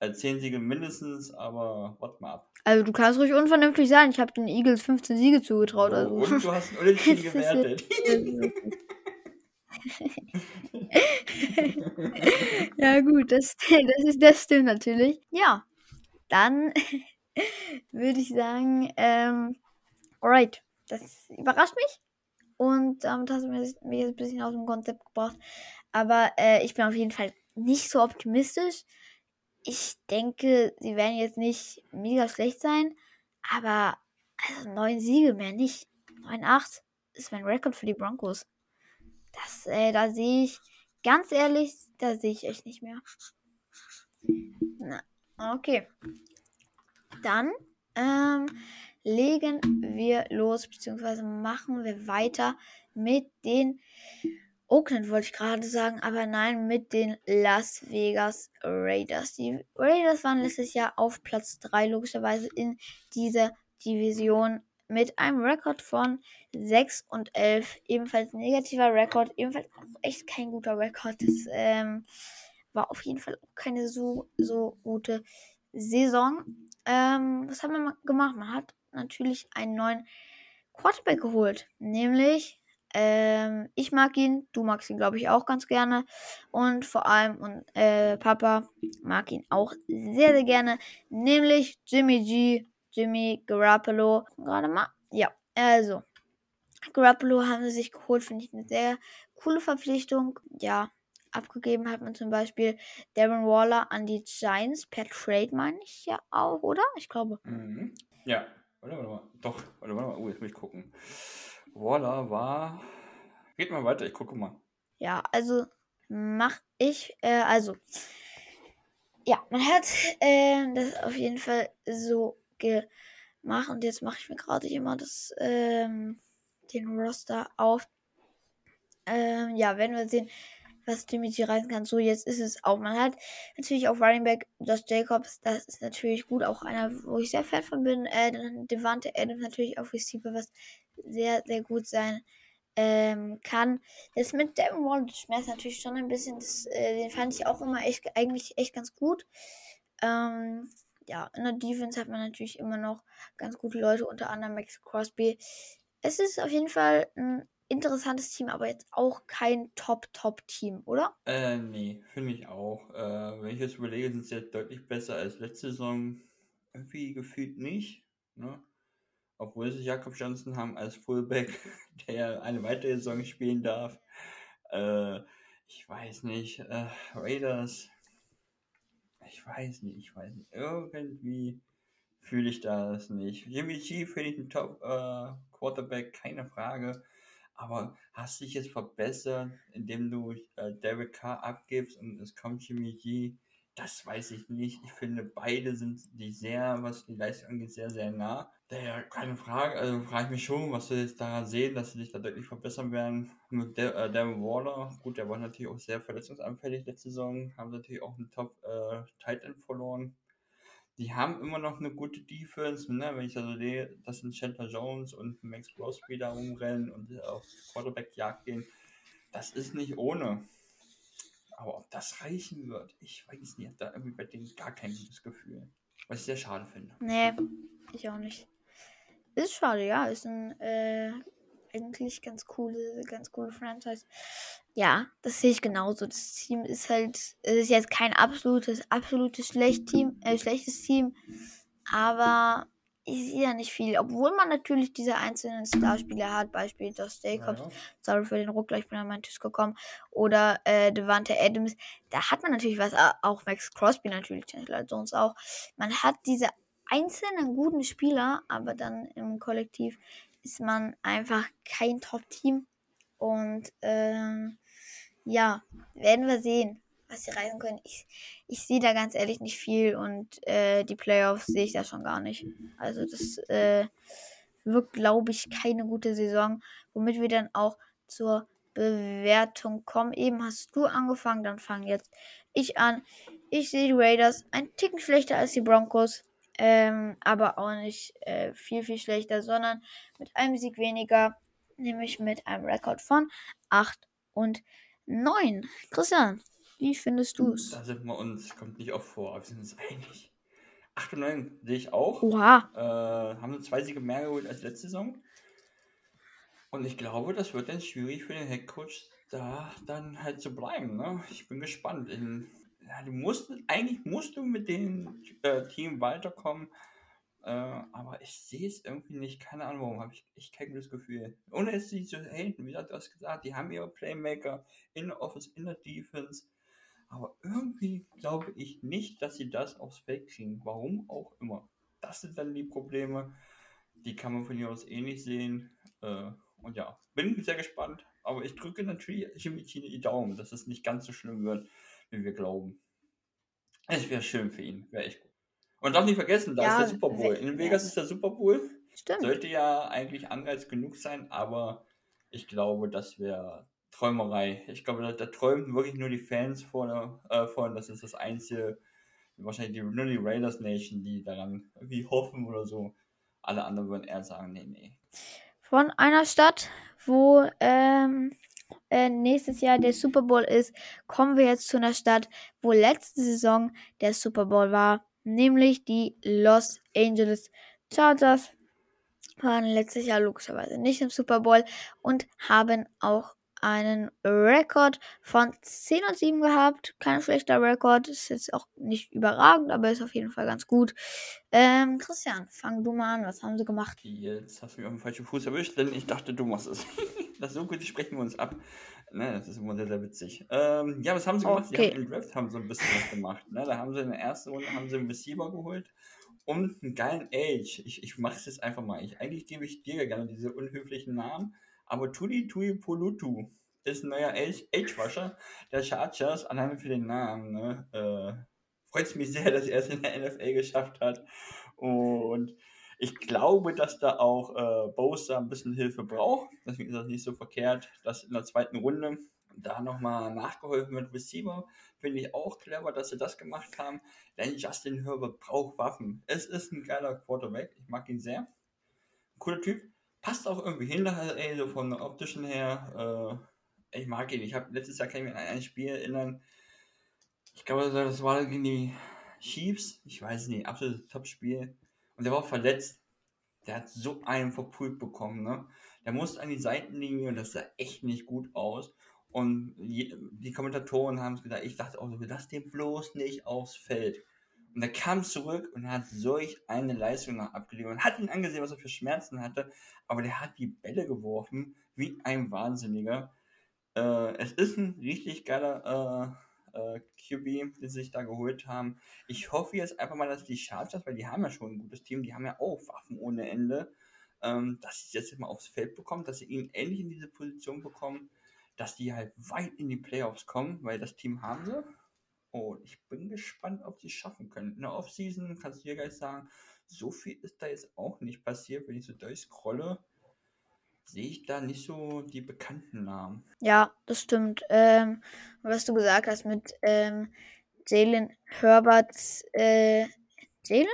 Äh, 10 Siege mindestens, aber warte mal ab.
Also du kannst ruhig unvernünftig sein. Ich habe den Eagles 15 Siege zugetraut.
Oh,
Also.
Und du hast einen Unentschieden gewertet.
ja gut, das, das, ist, das stimmt natürlich. Ja, dann würde ich sagen, ähm, alright, das überrascht mich. Und damit hast du mir jetzt ein bisschen aus dem Konzept gebracht. Aber äh, ich bin auf jeden Fall nicht so optimistisch. ich denke, sie werden jetzt nicht mega schlecht sein, aber also neun Siege mehr nicht. 9-8 ist mein Rekord für die Broncos. Das, äh, da sehe ich, ganz ehrlich, da sehe ich echt nicht mehr. Na, okay. Dann ähm, legen wir los, beziehungsweise machen wir weiter mit den Oakland wollte ich gerade sagen, aber nein, mit den Las Vegas Raiders. Die Raiders waren letztes Jahr auf Platz 3, logischerweise in dieser Division mit einem Rekord von 6 und 11. Ebenfalls negativer Rekord, ebenfalls auch echt kein guter Rekord. Das ähm, war auf jeden Fall auch keine so, so gute Saison. Ähm, was haben wir gemacht? Man hat natürlich einen neuen Quarterback geholt, nämlich ähm, ich mag ihn, du magst ihn, glaube ich, auch ganz gerne. Und vor allem, und äh, Papa mag ihn auch sehr, sehr gerne. Nämlich Jimmy G, Jimmy Garoppolo. Gerade mal. Ja, also. Garoppolo haben sie sich geholt, finde ich eine sehr coole Verpflichtung. Ja, abgegeben hat man zum Beispiel Darren Waller an die Giants per Trade, meine ich ja auch, oder? Ich glaube.
Mhm. Ja, warte, warte mal. Doch, warte, warte mal. Oh, jetzt muss ich gucken. Waller war. Geht mal weiter, ich gucke mal.
Ja, also mach ich, äh, also. Ja, man hat äh, das auf jeden Fall so gemacht und jetzt mache ich mir gerade hier mal das, ähm, den Roster auf. Ähm, ja, werden wir sehen, was G reißen kann. So, jetzt ist es auch. Man hat natürlich auch Running Back Josh Jacobs. Das ist natürlich gut. Auch einer, wo ich sehr Fan von bin. Äh, Devante Adams natürlich auf Receiver, was sehr, sehr gut sein ähm, kann. Das mit Devin Wall schmerzt natürlich schon ein bisschen. Das, äh, den fand ich auch immer echt, eigentlich echt ganz gut. Ähm, ja, in der Defense hat man natürlich immer noch ganz gute Leute, unter anderem Max Crosby. Es ist auf jeden Fall ein interessantes Team, aber jetzt auch kein Top-Top-Team, oder?
Äh, nee, finde ich auch. Äh, wenn ich jetzt überlege, sind sie jetzt deutlich besser als letzte Saison. Irgendwie gefühlt nicht. Ne? obwohl sie Jakob Johnson haben als Fullback, der eine weitere Saison spielen darf. Äh, ich weiß nicht, äh, Raiders, ich weiß nicht, ich weiß nicht, irgendwie fühle ich das nicht. Jimmy G finde ich ein Top äh, keine Frage. Aber hast du dich jetzt verbessert, indem du äh, Derek Carr abgibst und es kommt Jimmy G? Das weiß ich nicht. Ich finde, beide sind die sehr, was die Leistung angeht, sehr, sehr nah. Daher keine Frage, also frage ich mich schon, was sie jetzt daran sehen, dass sie sich da deutlich verbessern werden. Mit der, äh, Waller, gut, der war natürlich auch sehr verletzungsanfällig letzte Saison, haben natürlich auch einen Top äh, verloren. Die haben immer noch eine gute Defense, ne? wenn ich da so sehe, dass ein Chandler Jones und Max Crosby da rumrennen und auf Quarterback-Jagd gehen. Das ist nicht ohne. Aber ob das reichen wird, ich weiß nicht. Da irgendwie bei denen gar kein gutes Gefühl. Was ich sehr schade finde.
Nee, ich auch nicht. Ist schade, ja. Ist ein äh, eigentlich ganz coole, ganz coole Franchise. Ja, das sehe ich genauso. Das Team ist halt, es ist jetzt kein absolutes, absolutes schlecht Team, äh, schlechtes Team, aber ich sehe ja nicht viel. Obwohl man natürlich diese einzelnen Starspieler hat, Beispiel Josh Jacobs, ja, ja. sorry für den Ruck, ich bin an meinen Tisch gekommen, oder äh, Devante Adams, da hat man natürlich was, auch Max Crosby natürlich, Chandler Jones auch. Man hat diese einzelnen guten Spieler, aber dann im Kollektiv ist man einfach kein Top-Team. Und ähm, ja, werden wir sehen, was sie reisen können. Ich, ich sehe da ganz ehrlich nicht viel und äh, die Playoffs sehe ich da schon gar nicht. Also das äh, wird, glaube ich, keine gute Saison, womit wir dann auch zur Bewertung kommen. Eben hast du angefangen, dann fange jetzt ich an. Ich sehe die Raiders ein Ticken schlechter als die Broncos. Ähm, aber auch nicht äh, viel, viel schlechter, sondern mit einem Sieg weniger, nämlich mit einem Rekord von 8 und 9. Christian, wie findest du es?
Da sind wir uns, kommt nicht oft vor, aber wir sind uns einig. 8 und 9 sehe ich auch.
Oha.
Äh, haben zwei Siege mehr geholt als letzte Saison. Und ich glaube, das wird dann schwierig für den Headcoach, da dann halt zu bleiben. Ne? Ich bin gespannt. In, ja, du musst, eigentlich musst du mit dem äh, Team weiterkommen. Äh, aber ich sehe es irgendwie nicht. Keine Ahnung, warum habe ich echt kein gutes Gefühl. Ohne es sie zu haten, wie du hast gesagt, die haben ihre Playmaker in der Office, in der Defense. Aber irgendwie glaube ich nicht, dass sie das aufs Feld kriegen. Warum auch immer. Das sind dann die Probleme. Die kann man von hier aus eh nicht sehen. Äh, und ja, bin sehr gespannt. Aber ich drücke natürlich Jimmy Tine die Daumen, dass es nicht ganz so schlimm wird, wie wir glauben. Es wäre schön für ihn. Wäre echt gut. Und darf nicht vergessen, da ja, ist der Super Bowl. In Vegas ist der Super Bowl. Stimmt. Sollte ja eigentlich Anreiz genug sein, aber ich glaube, das wäre Träumerei. Ich glaube, da, da, träumen wirklich nur die Fans vorne, äh, von. Das ist das einzige, wahrscheinlich die, nur die Raiders Nation, die daran irgendwie hoffen oder so. Alle anderen würden eher sagen, nee, nee.
Von einer Stadt, wo ähm, äh, nächstes Jahr der Super Bowl ist, kommen wir jetzt zu einer Stadt, wo letzte Saison der Super Bowl war, nämlich die Los Angeles Chargers waren letztes Jahr logischerweise nicht im Super Bowl und haben auch einen Rekord von 10 und 7 gehabt. Kein schlechter Rekord. Ist jetzt auch nicht überragend, aber ist auf jeden Fall ganz gut. Ähm, Christian, fang du mal an. Was haben sie gemacht?
Jetzt hast du mich auf den falschen Fuß erwischt, denn ich dachte, du machst es. das ist so gut, die sprechen wir uns ab. Ne, das ist immer sehr, sehr witzig. Ähm, ja, was haben sie gemacht? Okay. Sie haben im Draft haben so ein bisschen was gemacht. Ne? Da haben sie in der ersten Runde haben sie einen Receiver geholt und einen geilen Age. Ich, ich mache es jetzt einfach mal. Ich, eigentlich gebe ich dir gerne diese unhöflichen Namen, aber Tuli Tui Polutu ist ein neuer Age-Washer der Chargers, alleine für den Namen. Ne? Äh, Freut es mich sehr, dass er es in der NFL geschafft hat. Und ich glaube, dass da auch äh, Bosa ein bisschen Hilfe braucht. Deswegen ist das nicht so verkehrt, dass in der zweiten Runde da nochmal nachgeholfen wird. Receiver finde ich auch clever, dass sie das gemacht haben. Denn Justin Herbert braucht Waffen. Es ist ein geiler Quarterback. Ich mag ihn sehr. Cooler Typ. Passt auch irgendwie hin, ey, so von der optischen her. Äh, ich mag ihn. Ich habe letztes Jahr kann ich mich an ein Spiel erinnern. Ich glaube, das war gegen die Chiefs. Ich weiß nicht, absolutes Top-Spiel. Und der war auch verletzt. Der hat so einen verpult bekommen, ne? Der musste an die Seitenlinie und das sah echt nicht gut aus. Und die Kommentatoren haben es gesagt, ich dachte auch, lass den bloß nicht aufs Feld. Und er kam zurück und hat solch eine Leistung abgeliefert und hat ihn angesehen, was er für Schmerzen hatte, aber der hat die Bälle geworfen wie ein Wahnsinniger. Äh, es ist ein richtig geiler äh, äh, QB, den sie sich da geholt haben. Ich hoffe jetzt einfach mal, dass die Chargers, weil die haben ja schon ein gutes Team, die haben ja auch Waffen ohne Ende, ähm, dass sie jetzt mal aufs Feld bekommen, dass sie ihn endlich in diese Position bekommen, dass die halt weit in die Playoffs kommen, weil das Team haben sie. Und ich bin gespannt, ob sie es schaffen können. In der Offseason kannst du dir gleich sagen, so viel ist da jetzt auch nicht passiert. Wenn ich so durchscrolle, sehe ich da nicht so die bekannten Namen.
Ja, das stimmt. Ähm, was du gesagt hast mit ähm, Jalen Herberts, äh, Jalen?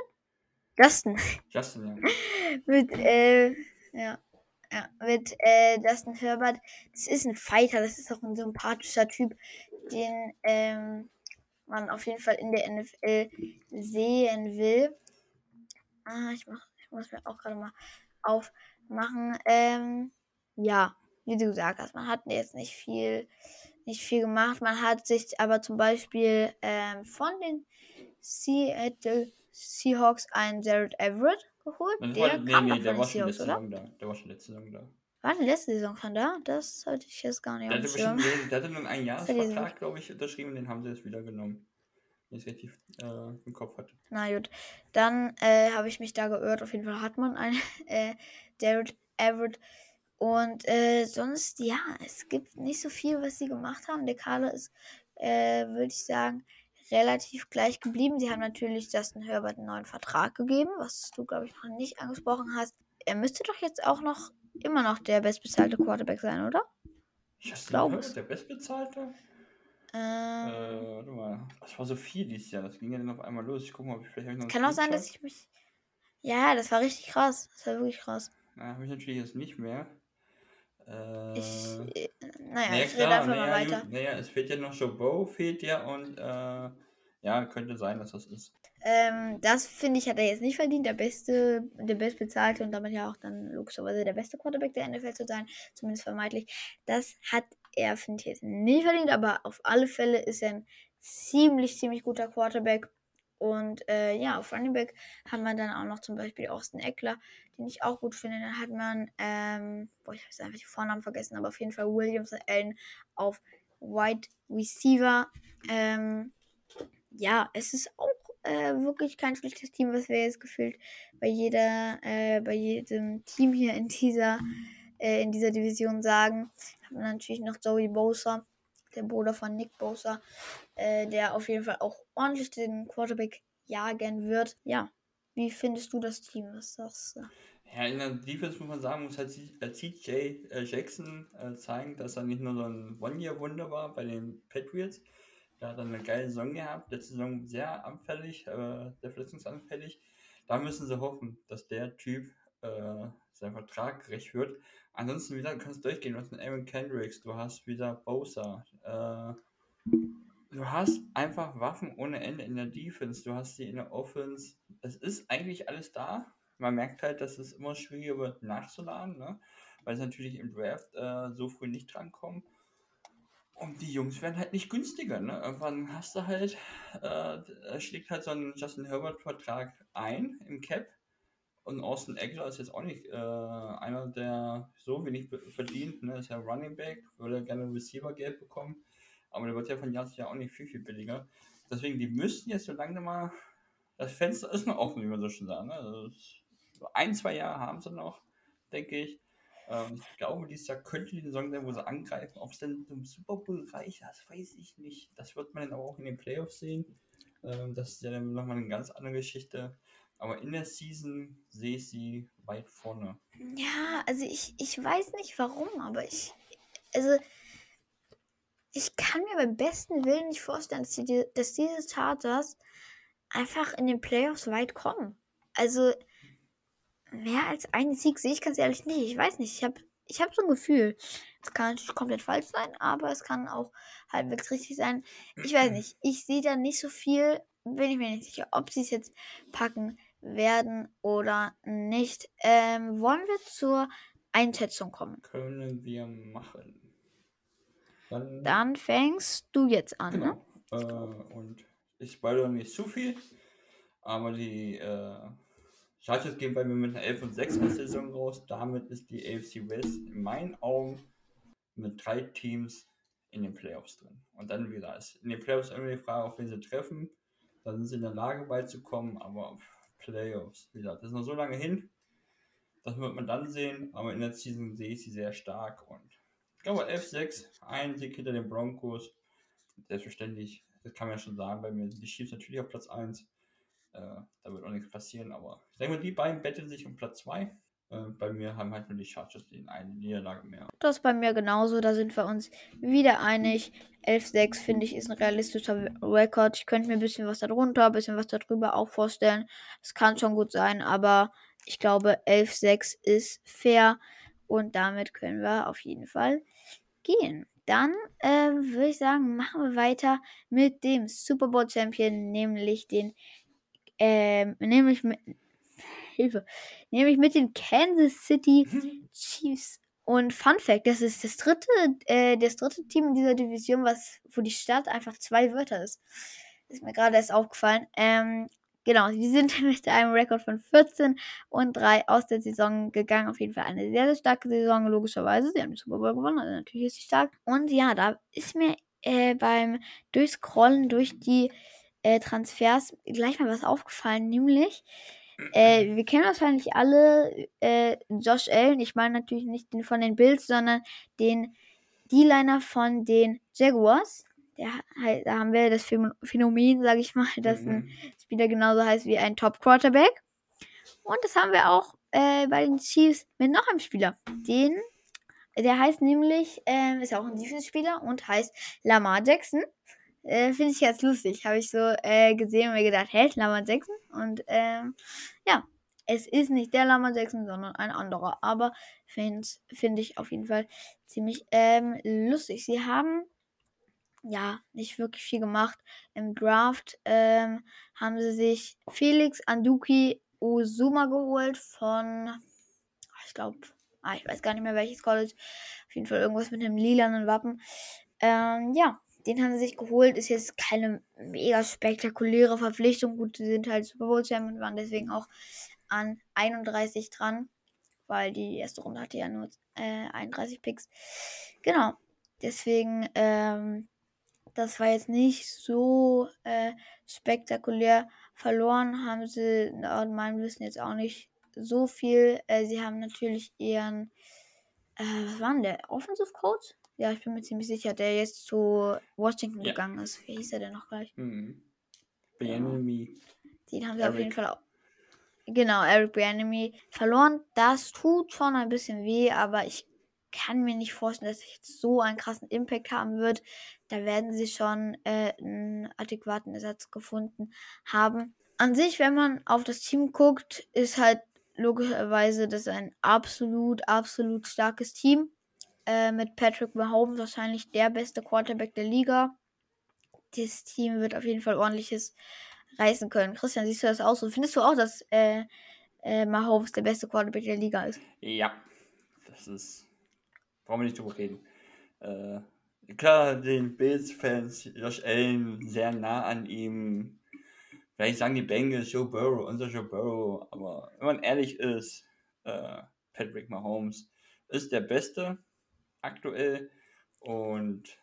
Justin.
Justin, ja.
mit, äh, ja, ja, mit äh, Justin Herbert. Das ist ein Fighter, das ist auch ein sympathischer Typ, den ähm, man auf jeden Fall in der NFL sehen will. Ah, ich, mach, ich muss mir auch gerade mal aufmachen. Ähm, ja, wie du gesagt hast, man hat jetzt nicht viel, nicht viel gemacht. Man hat sich aber zum Beispiel ähm, von den Seattle Seahawks einen Jared Everett geholt.
Der, nee, nee, der war da. Der war schon letzte Saison da.
War die letzte Saison von da? Das hatte ich jetzt gar nicht
der hatte, bestimmt, der hatte nur einen Jahresvertrag, glaube ich, unterschrieben, den haben sie jetzt wieder genommen. Wenn ich es richtig äh, im Kopf hatte.
Na gut. Dann äh, habe ich mich da geirrt. Auf jeden Fall hat man einen äh, Jared Everett. Und äh, sonst, ja, es gibt nicht so viel, was sie gemacht haben. Der Kader ist, äh, würde ich sagen, relativ gleich geblieben. Sie haben natürlich Justin Herbert einen neuen Vertrag gegeben, was du, glaube ich, noch nicht angesprochen hast. Er müsste doch jetzt auch noch immer noch der bestbezahlte Quarterback sein, oder?
Justin Herbert, der bestbezahlte? Ähm, äh, warte mal. Das war so viel dieses Jahr. Das ging ja dann auf einmal los. Ich gucke mal, ob ich vielleicht
noch Kann auch sein, dass ich mich. Ja, das war richtig krass. Das war wirklich krass.
Na, habe ich natürlich jetzt nicht mehr.
Äh, ich, äh, naja,
naja, ich rede einfach naja, mal weiter. Naja, es fehlt ja noch Joe fehlt ja und äh, ja, könnte sein, dass das ist.
Ähm, das finde ich, hat er jetzt nicht verdient, der beste, der bestbezahlte und damit ja auch dann logischerweise der beste Quarterback der NFL zu sein, zumindest vermeintlich. Das hat er, finde ich, jetzt nicht verdient, aber auf alle Fälle ist er ein ziemlich, ziemlich guter Quarterback. Und äh, ja, auf Running Back haben wir dann auch noch zum Beispiel Austin Eckler, den ich auch gut finde. Dann hat man, ähm, boah, ich habe jetzt einfach die Vornamen vergessen, aber auf jeden Fall Williams und Allen auf Wide Receiver. Ähm, ja, es ist auch äh, wirklich kein schlechtes Team, was wir jetzt gefühlt bei jeder, äh, bei jedem Team hier in dieser, äh, in dieser Division sagen. Haben natürlich noch Joey Bosa, der Bruder von Nick Bosa, äh, der auf jeden Fall auch ordentlich den Quarterback jagen wird. Ja, wie findest du das Team? Was sagst du?
Ja, in der Defense muss man sagen, muss halt CJ äh, Jackson äh, zeigen, dass er nicht nur so ein One-Year-Wunder war bei den Patriots, der hat dann eine geile Saison gehabt. Letzte Saison sehr anfällig, äh, sehr verletzungsanfällig. Da müssen sie hoffen, dass der Typ äh, sein Vertrag gerecht wird. Ansonsten wieder kannst du durchgehen. Du hast einen Aaron Kendricks, du hast wieder Bosa. Äh, du hast einfach Waffen ohne Ende in der Defense. Du hast sie in der Offense. Es ist eigentlich alles da. Man merkt halt, dass es immer schwieriger wird nachzuladen, ne? weil sie natürlich im Draft äh, so früh nicht drankommen. Und die Jungs werden halt nicht günstiger, ne? Irgendwann hast du halt, äh, schlägt halt so ein Justin Herbert-Vertrag ein im Cap. Und Austin Eckler ist jetzt auch nicht äh, einer, der so wenig verdient, ne? Ist ja Running Back, würde gerne Receiver-Geld bekommen. Aber der wird ja von Jahr zu Jahr auch nicht viel, viel billiger. Deswegen, die müssten jetzt so lange mal. Das Fenster ist noch offen, wie man so schon sagt. Ne? Also ein, zwei Jahre haben sie noch, denke ich. Ähm, ich glaube, dieses Jahr könnte die Saison sein, wo sie angreifen. Ob es denn zum Super Bowl reicht, das weiß ich nicht. Das wird man dann auch in den Playoffs sehen. Ähm, das ist ja dann nochmal eine ganz andere Geschichte. Aber in der Season sehe ich sie weit vorne.
Ja, also ich, ich weiß nicht warum, aber ich. Also. Ich kann mir beim besten Willen nicht vorstellen, dass, die, dass diese Chargers einfach in den Playoffs weit kommen. Also mehr als einen Sieg sehe ich ganz ehrlich nicht. Ich weiß nicht. Ich habe ich hab so ein Gefühl. Es kann natürlich komplett falsch sein, aber es kann auch halbwegs richtig sein. Ich weiß nicht. Ich sehe da nicht so viel. Bin ich mir nicht sicher, ob sie es jetzt packen werden oder nicht. Ähm, wollen wir zur Einschätzung kommen?
Können wir machen.
Dann, Dann fängst du jetzt an.
Ne? Genau. Ne? Äh, und ich spoilere nicht zu viel, aber die äh, Chargers gehen bei mir mit einer 11 und 6 aus der Saison raus. Damit ist die AFC West in meinen Augen mit drei Teams in den Playoffs drin. Und dann wieder ist in den Playoffs immer die Frage, auf wen sie treffen. Da sind sie in der Lage beizukommen, aber Playoffs, wie gesagt, das ist noch so lange hin. Das wird man dann sehen, aber in der Season sehe ich sie sehr stark und ich glaube 11-6, ein Sieg hinter den Broncos. Selbstverständlich, das kann man ja schon sagen, bei mir sind die Chiefs natürlich auf Platz 1. Äh, da wird auch nichts passieren, aber ich denke mal, die beiden betteln sich um Platz 2. Äh, bei mir haben halt nur die Chargers die eine Niederlage mehr.
Das ist bei mir genauso, da sind wir uns wieder einig. 11-6 finde ich ist ein realistischer Rekord. Ich könnte mir ein bisschen was darunter, ein bisschen was darüber auch vorstellen. Es kann schon gut sein, aber ich glaube 11-6 ist fair und damit können wir auf jeden Fall gehen. Dann äh, würde ich sagen, machen wir weiter mit dem Super Bowl Champion, nämlich den ähm, nämlich mit, Hilfe, nämlich mit den Kansas City Chiefs. Und Fun Fact, das ist das dritte, äh, das dritte Team in dieser Division, was, wo die Stadt einfach zwei Wörter ist. Ist mir gerade erst aufgefallen. Ähm, genau, sie sind mit einem Rekord von 14 und 3 aus der Saison gegangen. Auf jeden Fall eine sehr, sehr starke Saison, logischerweise. Sie haben den Super Bowl gewonnen, also natürlich ist sie stark. Und ja, da ist mir äh, beim Durchscrollen durch die äh, Transfers gleich mal was aufgefallen, nämlich äh, wir kennen wahrscheinlich alle äh, Josh Allen. Ich meine natürlich nicht den von den Bills, sondern den D-Liner von den Jaguars. Der, da haben wir das Phänomen, sage ich mal, dass ein mhm. Spieler genauso heißt wie ein Top-Quarterback. Und das haben wir auch äh, bei den Chiefs mit noch einem Spieler. Den, der heißt nämlich, äh, ist ja auch ein Defense-Spieler und heißt Lamar Jackson. Äh, Finde ich ganz lustig. Habe ich so äh, gesehen und mir gedacht, hä, Lamar Jackson? Und ähm, ja, es ist nicht der Lamar Jackson, sondern ein anderer. Aber finde find ich auf jeden Fall ziemlich ähm, lustig. Sie haben ja nicht wirklich viel gemacht. Im Draft ähm, haben sie sich Felix Anduki Uzuma geholt von, ich glaube, ah, ich weiß gar nicht mehr welches College. Auf jeden Fall irgendwas mit einem lilanen Wappen. Ähm, ja, den haben sie sich geholt. Ist jetzt keine mega spektakuläre Verpflichtung. Gut, sie sind halt Super Bowl Champion und waren deswegen auch an 31 dran. Weil die erste Runde hatte ja nur äh, 31 Picks. Genau. Deswegen, ähm, das war jetzt nicht so äh, spektakulär. Verloren haben sie, laut meinem Wissen jetzt auch nicht so viel. Äh, sie haben natürlich ihren, äh, was war denn der? Offensive Coach? Ja, ich bin mir ziemlich sicher, der jetzt zu Washington
Ja.
gegangen ist. Wie hieß er denn noch gleich?
Mhm. Bienemy.
Den haben sie auf
Eric.
jeden Fall auch. Genau, Eric Bianemi verloren. Das tut schon ein bisschen weh, aber ich kann mir nicht vorstellen, dass es jetzt so einen krassen Impact haben wird. Da werden sie schon äh, einen adäquaten Ersatz gefunden haben. An sich, wenn man auf das Team guckt, ist halt logischerweise das ein absolut, absolut starkes Team. Äh, mit Patrick Mahomes wahrscheinlich der beste Quarterback der Liga. Das Team wird auf jeden Fall ordentliches reißen können. Christian, siehst du das auch so? Findest du auch, dass äh, äh, Mahomes der beste Quarterback der Liga ist?
Ja, das ist. Brauchen wir nicht drüber reden. Äh, klar, den Bills-Fans, Josh Allen, sehr nah an ihm. Vielleicht sagen die Bengals, Joe Burrow, unser Joe Burrow. Aber wenn man ehrlich ist, äh, Patrick Mahomes ist der Beste aktuell und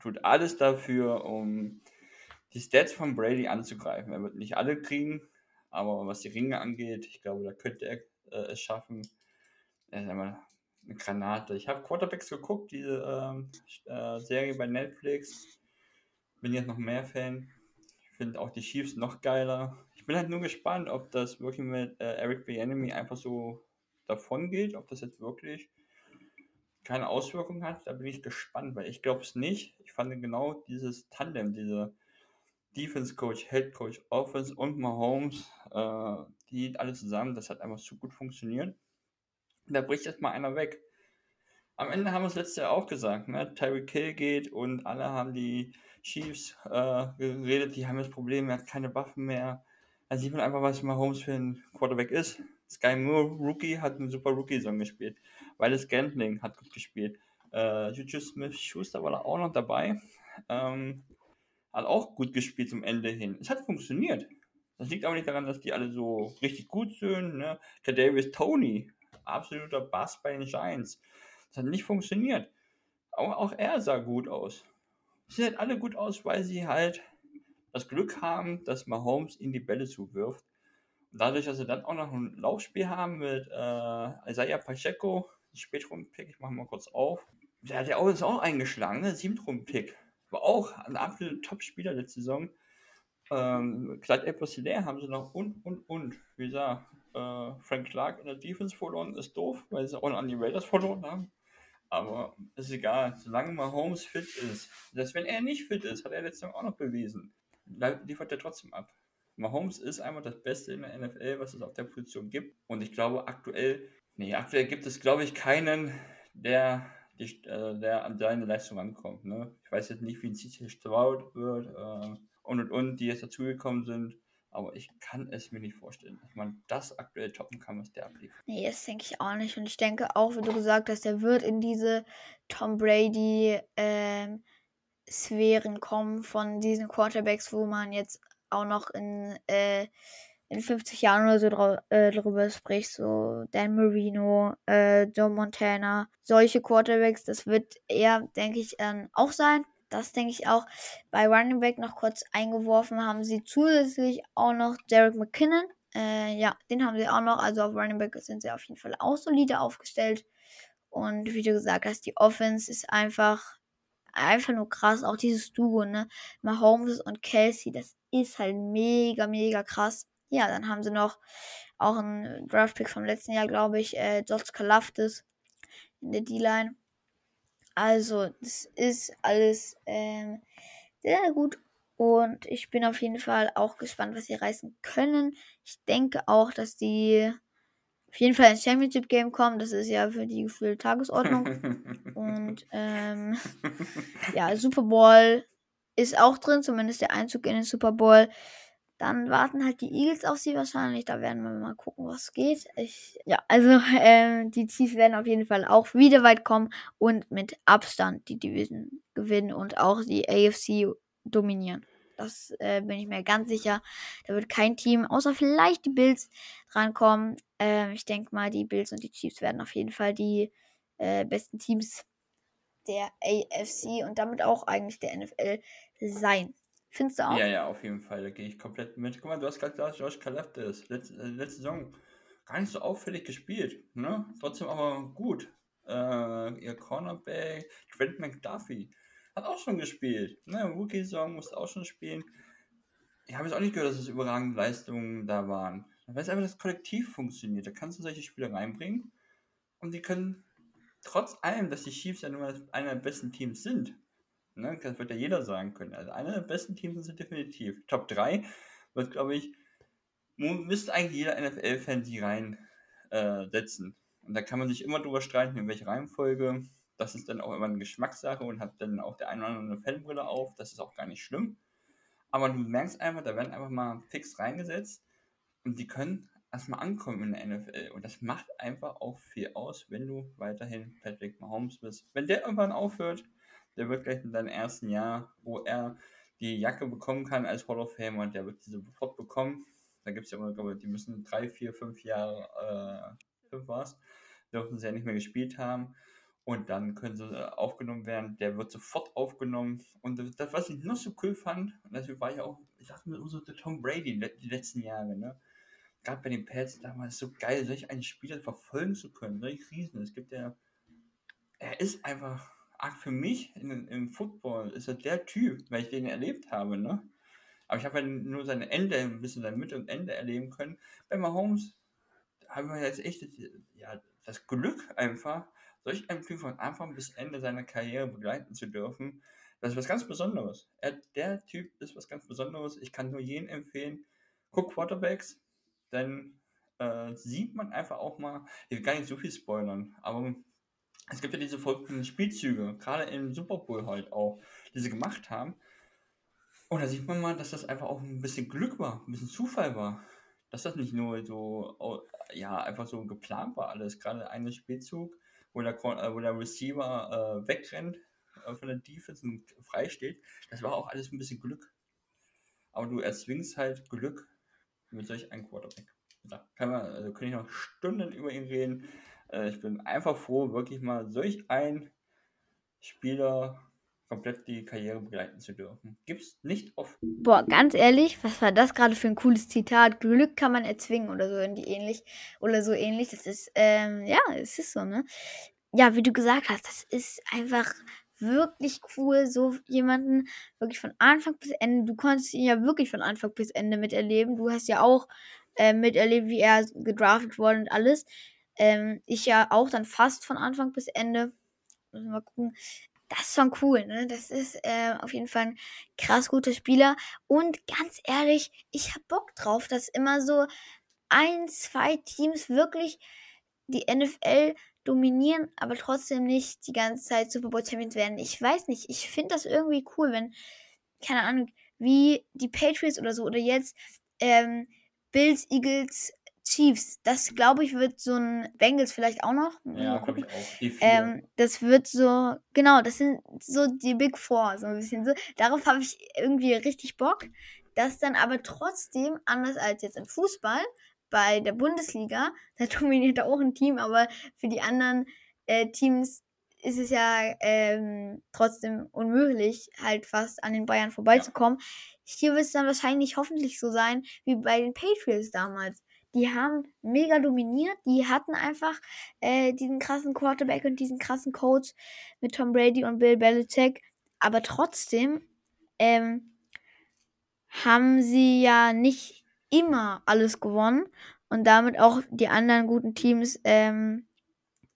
tut alles dafür, um die Stats von Brady anzugreifen. Er wird nicht alle kriegen, aber was die Ringe angeht, ich glaube, da könnte er äh, es schaffen. Er ist einmal eine Granate. Ich habe Quarterbacks geguckt, diese ähm, äh, Serie bei Netflix. Bin jetzt noch mehr Fan. Ich finde auch die Chiefs noch geiler. Ich bin halt nur gespannt, ob das wirklich mit äh, Eric Bieniemy einfach so davon geht, ob das jetzt wirklich keine Auswirkungen hat. Da bin ich gespannt, weil ich glaube es nicht. Ich fand genau dieses Tandem, diese Defense Coach, Head Coach, Offense und Mahomes, äh, die alle zusammen, das hat einfach so gut funktioniert. Da bricht jetzt mal einer weg. Am Ende haben wir es letztes Jahr auch gesagt, ne? Tyreek Hill geht und alle haben die Chiefs äh, geredet, die haben jetzt Probleme, er hat keine Waffen mehr. Da sieht man einfach, was Mahomes für ein Quarterback ist. Sky Moore, Rookie, hat einen super Rookie-Song gespielt. Weil Gantling hat gut gespielt. Äh, Juju Smith-Schuster war da auch noch dabei. Ähm, hat auch gut gespielt zum Ende hin. Es hat funktioniert. Das liegt aber nicht daran, dass die alle so richtig gut sind. Ne? Davis Tony, absoluter Bass bei den Giants. Das hat nicht funktioniert. Aber auch er sah gut aus. Sie sehen alle gut aus, weil sie halt das Glück haben, dass Mahomes ihnen die Bälle zuwirft. Dadurch, dass sie dann auch noch ein Laufspiel haben mit äh, Isaiah Pacheco, Spätrunden-Pick, ich mache mal kurz auf. Der hat ja auch, ist auch eingeschlagen, ne? Siebtrunden-Pick. War auch ein absoluter Top-Spieler letzte Saison. Ähm, Clyde Edwards haben sie noch und, und, und. Wie gesagt, äh, Frank Clark in der Defense verloren ist doof, weil sie auch noch an die Raiders verloren haben. Aber ist egal, solange Mahomes fit ist. Selbst wenn er nicht fit ist, hat er letzte Saison auch noch bewiesen. Liefert er trotzdem ab. Mahomes ist einfach das Beste in der NFL, was es auf der Position gibt. Und ich glaube, aktuell, nee, aktuell gibt es, glaube ich, keinen, der, die, äh, der an seine Leistung ankommt. Ne? Ich weiß jetzt nicht, wie ein CC Stroud wird äh, und und und, die jetzt dazugekommen sind. Aber ich kann es mir nicht vorstellen, dass man das aktuell toppen kann, was der abliefert.
Nee, das denke ich auch nicht. Und ich denke auch, wie du gesagt hast, der wird in diese Tom Brady ähm, Sphären kommen von diesen Quarterbacks, wo man jetzt auch noch in, äh, in 50 Jahren oder so drau äh, drüber spricht. So Dan Marino, äh, Joe Montana, solche Quarterbacks, das wird er, denke ich, ähm, auch sein. Das denke ich auch. Bei Running Back noch kurz eingeworfen haben sie zusätzlich auch noch Derek McKinnon. Äh, ja, den haben sie auch noch. Also auf Running Back sind sie auf jeden Fall auch solide aufgestellt. Und wie du gesagt hast, die Offense ist einfach, einfach nur krass. Auch dieses Duo, ne? Mahomes und Kelsey, das ist halt mega, mega krass. Ja, dann haben sie noch auch einen Draftpick vom letzten Jahr, glaube ich, äh, George Kalafdis in der D-Line. Also, das ist alles ähm, sehr gut. Und ich bin auf jeden Fall auch gespannt, was sie reißen können. Ich denke auch, dass die auf jeden Fall ins Championship Game kommen. Das ist ja für die gefühlte Tagesordnung. Und ähm, ja, Super Bowl ist auch drin, zumindest der Einzug in den Super Bowl. Dann warten halt die Eagles auf sie wahrscheinlich. Da werden wir mal gucken, was geht. Ich, ja, also ähm, die Chiefs werden auf jeden Fall auch wieder weit kommen und mit Abstand die Division gewinnen und auch die AFC dominieren. Das äh, bin ich mir ganz sicher. Da wird kein Team, außer vielleicht die Bills, drankommen. Ähm, ich denke mal, die Bills und die Chiefs werden auf jeden Fall die äh, besten Teams der AFC und damit auch eigentlich der NFL sein. Findest du auch?
Ja, ja, auf jeden Fall. Da gehe ich komplett mit. Guck mal, du hast gerade gesagt, Josh Kalafdis, letzte, äh, letzte Saison gar nicht so auffällig gespielt. Ne? Trotzdem aber gut. Äh, ihr Cornerback, Trent McDuffie, hat auch schon gespielt. Ne? Rookie-Saison musste auch schon spielen. Ich habe jetzt auch nicht gehört, dass es überragende Leistungen da waren. Weil es einfach das Kollektiv funktioniert. Da kannst du solche Spieler reinbringen und die können trotz allem, dass die Chiefs ja nur einer der besten Teams sind, ne, das wird ja jeder sagen können. Also einer der besten Teams sind definitiv. Top 3 wird, glaube ich, müsste eigentlich jeder NFL-Fan sie reinsetzen. Äh, und da kann man sich immer drüber streiten, in welche Reihenfolge. Das ist dann auch immer eine Geschmackssache und hat dann auch der eine oder andere Fanbrille auf. Das ist auch gar nicht schlimm. Aber du merkst einfach, da werden einfach mal fix reingesetzt und die können erstmal ankommen in der NFL. Und das macht einfach auch viel aus, wenn du weiterhin Patrick Mahomes bist. Wenn der irgendwann aufhört, der wird gleich in seinem ersten Jahr, wo er die Jacke bekommen kann als Hall of Famer, der wird diese sofort bekommen. Da gibt es ja immer, glaube die müssen drei, vier, fünf Jahre, äh, fünf war es, dürfen sie ja nicht mehr gespielt haben. Und dann können sie äh, aufgenommen werden. Der wird sofort aufgenommen. Und das, was ich noch so cool fand, und deswegen war ich auch, ich dachte mir so, der Tom Brady die letzten Jahre, ne? Gerade bei den Pets damals so geil, solch einen Spieler verfolgen zu können, solch Riesen. Es gibt ja, er ist einfach, ach, für mich in, im Football ist er der Typ, weil ich den erlebt habe, ne? Aber ich habe ja nur seine Ende, ein bisschen sein Mitte und Ende erleben können. Bei Mahomes haben wir jetzt echt ja, das Glück einfach, solch einen Typ von Anfang bis Ende seiner Karriere begleiten zu dürfen, das ist was ganz Besonderes. Er, der Typ ist was ganz Besonderes. Ich kann nur jeden empfehlen, guck Quarterbacks, dann äh, sieht man einfach auch mal, ich will gar nicht so viel spoilern, aber es gibt ja diese folgenden Spielzüge, gerade im Super Bowl halt auch, die sie gemacht haben. Und da sieht man mal, dass das einfach auch ein bisschen Glück war, ein bisschen Zufall war. Dass das nicht nur so, ja, einfach so geplant war alles. Gerade ein Spielzug, wo der, äh, wo der Receiver äh, wegrennt äh, von der Defense und frei steht. Das war auch alles ein bisschen Glück. Aber du erzwingst halt Glück mit solch einem Quarterback. Da kann man, also kann ich noch Stunden über ihn reden. Äh, ich bin einfach froh, wirklich mal solch ein Spieler komplett die Karriere begleiten zu dürfen. Gibt's nicht oft.
Boah, ganz ehrlich, was war das gerade für ein cooles Zitat? Glück kann man erzwingen oder so in ähnlich oder so ähnlich. Das ist, ähm, ja, es ist so, ne? Ja, wie du gesagt hast, das ist einfach wirklich cool, so jemanden wirklich von Anfang bis Ende. Du konntest ihn ja wirklich von Anfang bis Ende miterleben. Du hast ja auch äh, miterlebt, wie er gedraftet wurde und alles. Ähm, ich ja auch dann fast von Anfang bis Ende. Mal gucken das ist schon cool, ne? Das ist äh, auf jeden Fall ein krass guter Spieler. Und ganz ehrlich, ich hab Bock drauf, dass immer so ein, zwei Teams wirklich die NFL dominieren, aber trotzdem nicht die ganze Zeit Super Bowl Champions werden. Ich weiß nicht, ich finde das irgendwie cool, wenn, keine Ahnung, wie die Patriots oder so, oder jetzt ähm, Bills, Eagles, Chiefs. Das glaube ich wird so ein Bengals vielleicht auch noch.
Ja, glaube ich auch.
Die ähm, das wird so, genau, das sind so die Big Four, so ein bisschen so. Darauf habe ich irgendwie richtig Bock. Das dann aber trotzdem, anders als jetzt im Fußball, bei der Bundesliga, da dominiert auch ein Team, aber für die anderen äh, Teams ist es ja ähm, trotzdem unmöglich, halt fast an den Bayern vorbeizukommen. Ja. Hier wird es dann wahrscheinlich hoffentlich so sein, wie bei den Patriots damals die haben mega dominiert. Die hatten einfach äh, diesen krassen Quarterback und diesen krassen Coach mit Tom Brady und Bill Belichick. Aber trotzdem ähm, haben sie ja nicht immer alles gewonnen und damit auch die anderen guten Teams, ähm,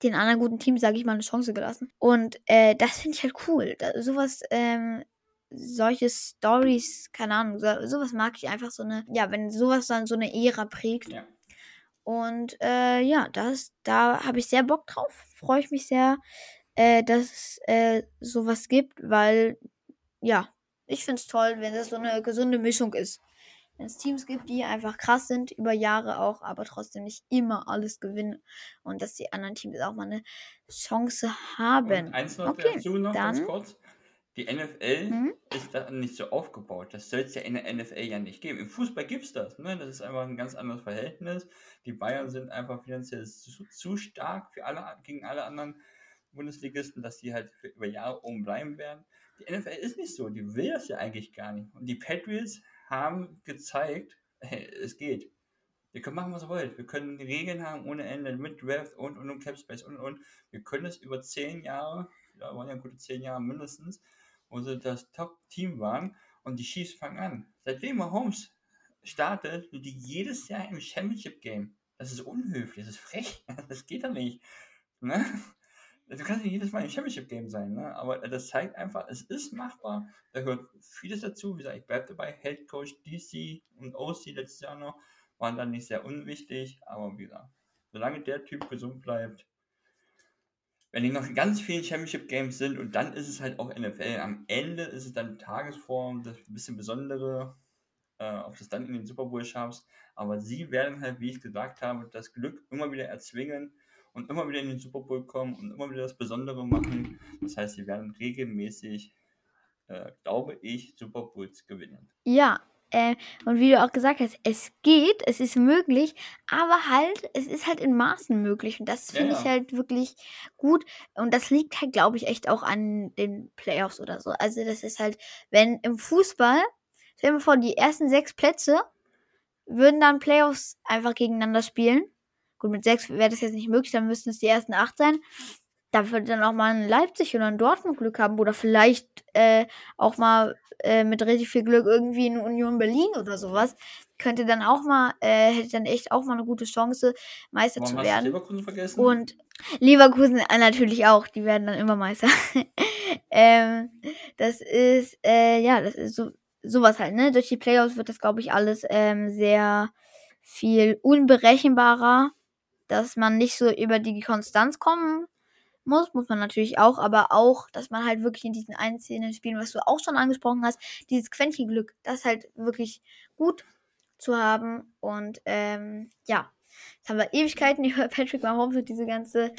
den anderen guten Teams, sage ich mal, eine Chance gelassen. Und äh, das finde ich halt cool. Da, sowas ähm, solche Stories, keine Ahnung, so, sowas mag ich einfach so eine, ja, wenn sowas dann so eine Ära prägt. Ja. Und äh, ja, das, da habe ich sehr Bock drauf. Freue ich mich sehr, äh, dass es äh, sowas gibt, weil, ja, ich finde es toll, wenn das so eine gesunde Mischung ist. Wenn es Teams gibt, die einfach krass sind, über Jahre auch, aber trotzdem nicht immer alles gewinnen. Und dass die anderen Teams auch mal eine Chance haben.
Und eins noch okay, dazu noch dann, ganz kurz. Die NFL mhm. ist da nicht so aufgebaut. Das soll es ja in der NFL ja nicht geben. Im Fußball gibt es das. Ne? Das ist einfach ein ganz anderes Verhältnis. Die Bayern sind einfach finanziell zu, zu stark für alle, gegen alle anderen Bundesligisten, dass die halt über Jahre oben bleiben werden. Die NFL ist nicht so, die will das ja eigentlich gar nicht. Und die Patriots haben gezeigt, hey, es geht. Ihr könnt machen, was ihr wollt. Wir können Regeln haben ohne Ende mit Draft und und und Capspace und und. Wir können es über zehn Jahre, ja, waren ja gute zehn Jahre mindestens, wo sie das Top-Team waren und die Chiefs fangen an. Seitdem Mahomes startet, sind die jedes Jahr im Championship-Game. Das ist unhöflich, das ist frech, das geht doch nicht. Ne? Du kannst nicht jedes Mal im Championship-Game sein, ne? aber das zeigt einfach, es ist machbar. Da gehört vieles dazu. Wie gesagt, ich bleibe dabei. Head Coach DC und OC letztes Jahr noch waren dann nicht sehr unwichtig, aber wie gesagt, solange der Typ gesund bleibt, wenn die noch ganz vielen Championship Games sind und dann ist es halt auch NFL. Am Ende ist es dann Tagesform, das bisschen besondere, äh, ob du es dann in den Super Bowl schaffst. Aber sie werden halt, wie ich gesagt habe, das Glück immer wieder erzwingen und immer wieder in den Super Bowl kommen und immer wieder das Besondere machen. Das heißt, sie werden regelmäßig, äh, glaube ich, Super Bowls gewinnen.
Ja, äh, und wie du auch gesagt hast, es geht, es ist möglich, aber halt, es ist halt in Maßen möglich. Und das finde
Ja,
ich halt wirklich gut. Und das liegt halt, glaube ich, echt auch an den Playoffs oder so. Also, das ist halt, wenn im Fußball, stell dir mal vor, die ersten sechs Plätze würden dann Playoffs einfach gegeneinander spielen. Gut, mit sechs wäre das jetzt nicht möglich, dann müssten es die ersten acht sein. Da würde dann auch mal ein Leipzig oder ein Dortmund Glück haben oder vielleicht äh, auch mal äh, mit richtig viel Glück irgendwie in Union Berlin oder sowas. Könnte dann auch mal, äh, hätte dann echt auch mal eine gute Chance, Meister
Warum
zu
hast du
werden.
Leverkusen vergessen?
Und Leverkusen äh, natürlich auch, die werden dann immer Meister. ähm, das ist, äh, ja, das ist so, sowas halt, ne? Durch die Playoffs wird das, glaube ich, alles ähm, sehr viel unberechenbarer, dass man nicht so über die Konstanz kommen muss, muss man natürlich auch, aber auch, dass man halt wirklich in diesen einzelnen Spielen, was du auch schon angesprochen hast, dieses Quäntchen Glück, das halt wirklich gut zu haben und ähm, ja, Jetzt haben wir Ewigkeiten über Patrick Mahomes und diese ganze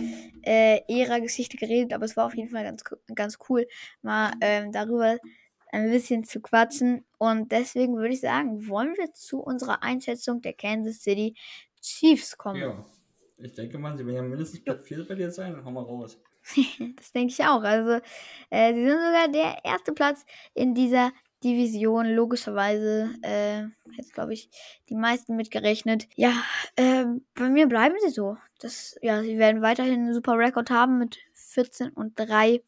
äh, Ära-Geschichte geredet, aber es war auf jeden Fall ganz, ganz cool, mal ähm, darüber ein bisschen zu quatschen. Und deswegen würde ich sagen, wollen wir zu unserer Einschätzung der Kansas City Chiefs kommen.
Ja, ich denke mal, sie werden ja mindestens Platz 4 bei dir sein. Hau mal raus.
Das denke ich auch. Also, äh, sie sind sogar der erste Platz in dieser Division. Logischerweise, äh, jetzt glaube ich, die meisten mitgerechnet. Ja, ähm, bei mir bleiben sie so. Das, ja, sie werden weiterhin einen super Rekord haben mit 14 und 3.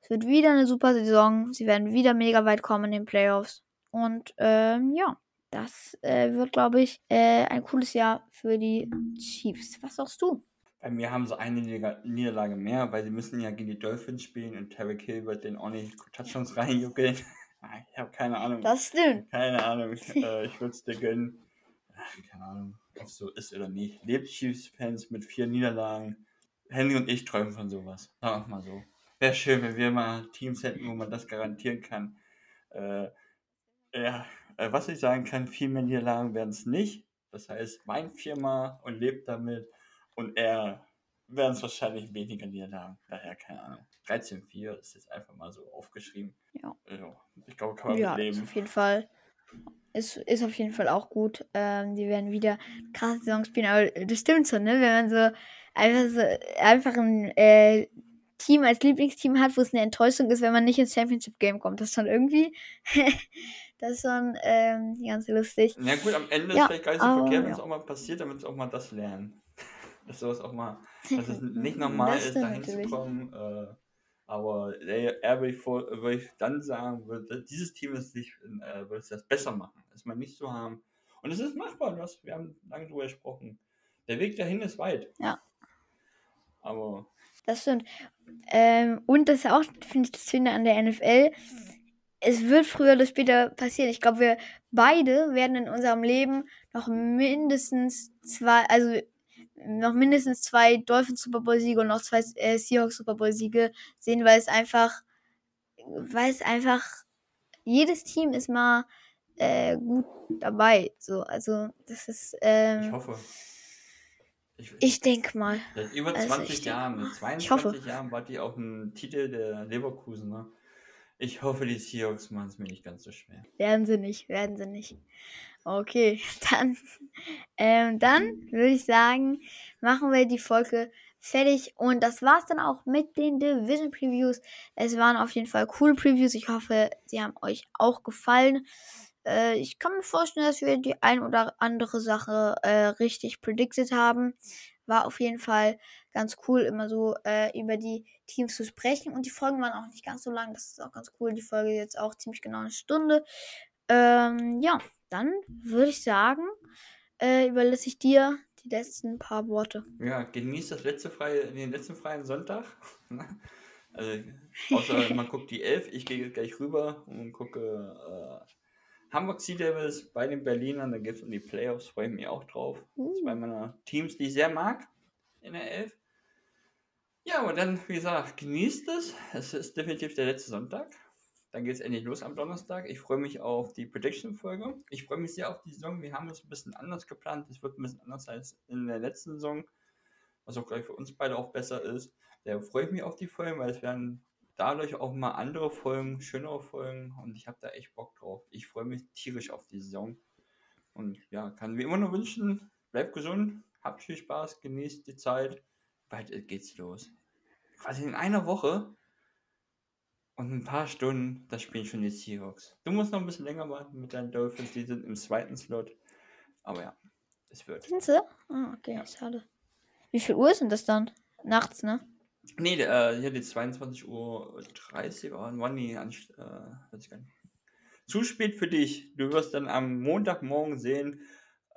Es wird wieder eine super Saison. Sie werden wieder mega weit kommen in den Playoffs. Und ähm, ja, das äh, wird, glaube ich, äh, ein cooles Jahr für die Chiefs. Was sagst du?
Bei mir haben sie eine Nieder- Niederlage mehr, weil sie müssen ja gegen die Dolphins spielen und Tarek Hill wird den auch nicht Touchdowns reinjuckeln. Ich habe keine Ahnung.
Das stimmt.
Keine Ahnung. äh, ich würde es dir gönnen. Ach, keine Ahnung, ob es so ist oder nicht. Lebt Chiefs-Fans mit vier Niederlagen. Henry und ich träumen von sowas. Sagen wir mal so. Wäre schön, wenn wir mal Teams hätten, wo man das garantieren kann. Äh, ja, äh, was ich sagen kann, viel mehr Niederlagen werden es nicht. Das heißt, mein viermal und lebt damit und er werden es wahrscheinlich weniger Niederlagen. Daher keine Ahnung. 13-4 ist jetzt einfach mal so aufgeschrieben.
Ja.
Also, ich glaube, kann man
Ja,
mit
ist
leben.
auf jeden Fall. Ist, ist auf jeden Fall auch gut. Ähm, die werden wieder krasse Saison spielen. Aber das stimmt schon, ne? Wenn man so einfach so einfach ein äh, Team als Lieblingsteam hat, wo es eine Enttäuschung ist, wenn man nicht ins Championship Game kommt. Das ist schon irgendwie. das ist schon ähm, ganz lustig.
Ja gut, am Ende
Ja,
ist vielleicht gar nicht so
aber
verkehrt, wenn
ja.
es auch mal passiert, damit es auch mal das lernen. Dass sowas auch mal, dass es nicht normal ist,
stimmt
dahin
natürlich.
zu kommen. Äh, aber eher eher würde ich, vor, würde ich dann sagen, würde, dieses Team ist nicht, äh, würde es das besser machen. Das mal nicht so haben. Und es ist machbar, du hast, wir haben lange drüber gesprochen. Der Weg dahin ist weit.
Ja.
Aber
Das stimmt. Ähm, und das ist auch, finde ich, das Schöne an der NFL. Es wird früher oder später passieren. Ich glaube, wir beide werden in unserem Leben noch mindestens zwei, also noch mindestens zwei Dolphins Super Bowl Siege und noch zwei äh, Seahawks Super Bowl Siege sehen, weil es einfach, weil es einfach, jedes Team ist mal äh, gut dabei. So, also das ist,
ich
ähm,
hoffe. Ich,
ich denke mal.
Seit über
Also,
20
ich denk
Jahren, mit
Ich hoffe.
22 Jahren war die auch ein Titel der Leverkusen. Ne? Ich hoffe, die Seahawks machen es mir nicht ganz so schwer.
Werden sie nicht, werden sie nicht. Okay, dann, ähm, dann würde ich sagen, machen wir die Folge fertig. Und das war's dann auch mit den Division Previews. Es waren auf jeden Fall coole Previews. Ich hoffe, sie haben euch auch gefallen. Äh, ich kann mir vorstellen, dass wir die ein oder andere Sache äh, richtig predicted haben. War auf jeden Fall ganz cool, immer so äh, über die Teams zu sprechen. Und die Folgen waren auch nicht ganz so lang. Das ist auch ganz cool. Die Folge ist jetzt auch ziemlich genau eine Stunde. Ähm, ja, dann würde ich sagen, äh, überlasse ich dir die letzten paar Worte.
Ja, genießt das letzte freie, den letzten freien Sonntag. also, außer man guckt die Elf, ich gehe gleich rüber und gucke äh, Hamburg Sea Devils bei den Berlinern, da geht es um die Playoffs, freue ich mich auch drauf. Uh. Zwei meiner Teams, die ich sehr mag in der Elf. Ja, und dann, wie gesagt, genießt es. Es ist definitiv der letzte Sonntag. Dann geht es endlich los am Donnerstag. Ich freue mich auf die Prediction-Folge. Ich freue mich sehr auf die Saison. Wir haben es ein bisschen anders geplant. Es wird ein bisschen anders als in der letzten Saison, was auch gleich für uns beide auch besser ist. Da freue ich mich auf die Folgen, weil es werden dadurch auch mal andere Folgen, schönere Folgen und ich habe da echt Bock drauf. Ich freue mich tierisch auf die Saison. Und ja, kann wie immer nur wünschen, bleibt gesund, habt viel Spaß, genießt die Zeit. Bald geht's los. Quasi in einer Woche und ein paar Stunden, das spielen schon die Seahawks. Du musst noch ein bisschen länger warten mit deinen Dolphins, die sind im zweiten Slot. Aber ja, es wird.
Sind sie? Ah, okay, ja. schade. Wie viel Uhr sind das dann? Nachts, ne?
Nee, äh, hier die 22.30 Uhr 30 oh, wann die, äh, weiß ich gar nicht. Zu spät für dich. Du wirst dann am Montagmorgen sehen,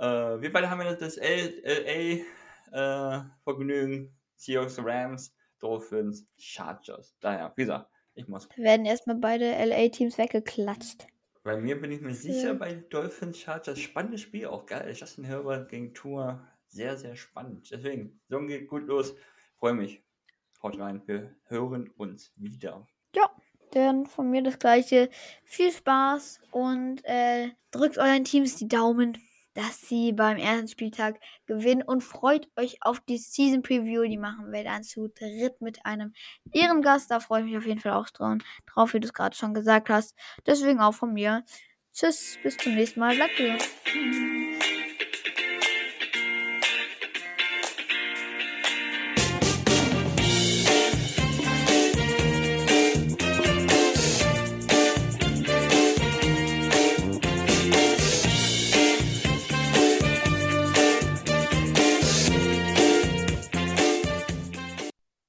äh, wir beide haben ja das LA-Vergnügen, äh, Seahawks, Rams, Dolphins, Chargers. Daher, wie gesagt, ich muss.
Werden erstmal beide LA-Teams weggeklatscht.
Bei mir bin ich mir sicher, ja. bei Dolphins Chargers, spannendes Spiel auch, geil. Justin Herbert gegen Tour, sehr, sehr spannend. Deswegen, Saison geht gut los. Freue mich. Haut rein, wir hören uns wieder.
Ja, dann von mir das gleiche. Viel Spaß und äh, drückt euren Teams die Daumen dass sie beim ersten Spieltag gewinnen und freut euch auf die Season Preview. Die machen wir dann zu dritt mit einem Ehrengast. Da freue ich mich auf jeden Fall auch drauf, wie du es gerade schon gesagt hast. Deswegen auch von mir. Tschüss, bis zum nächsten Mal. Bleibt gesund.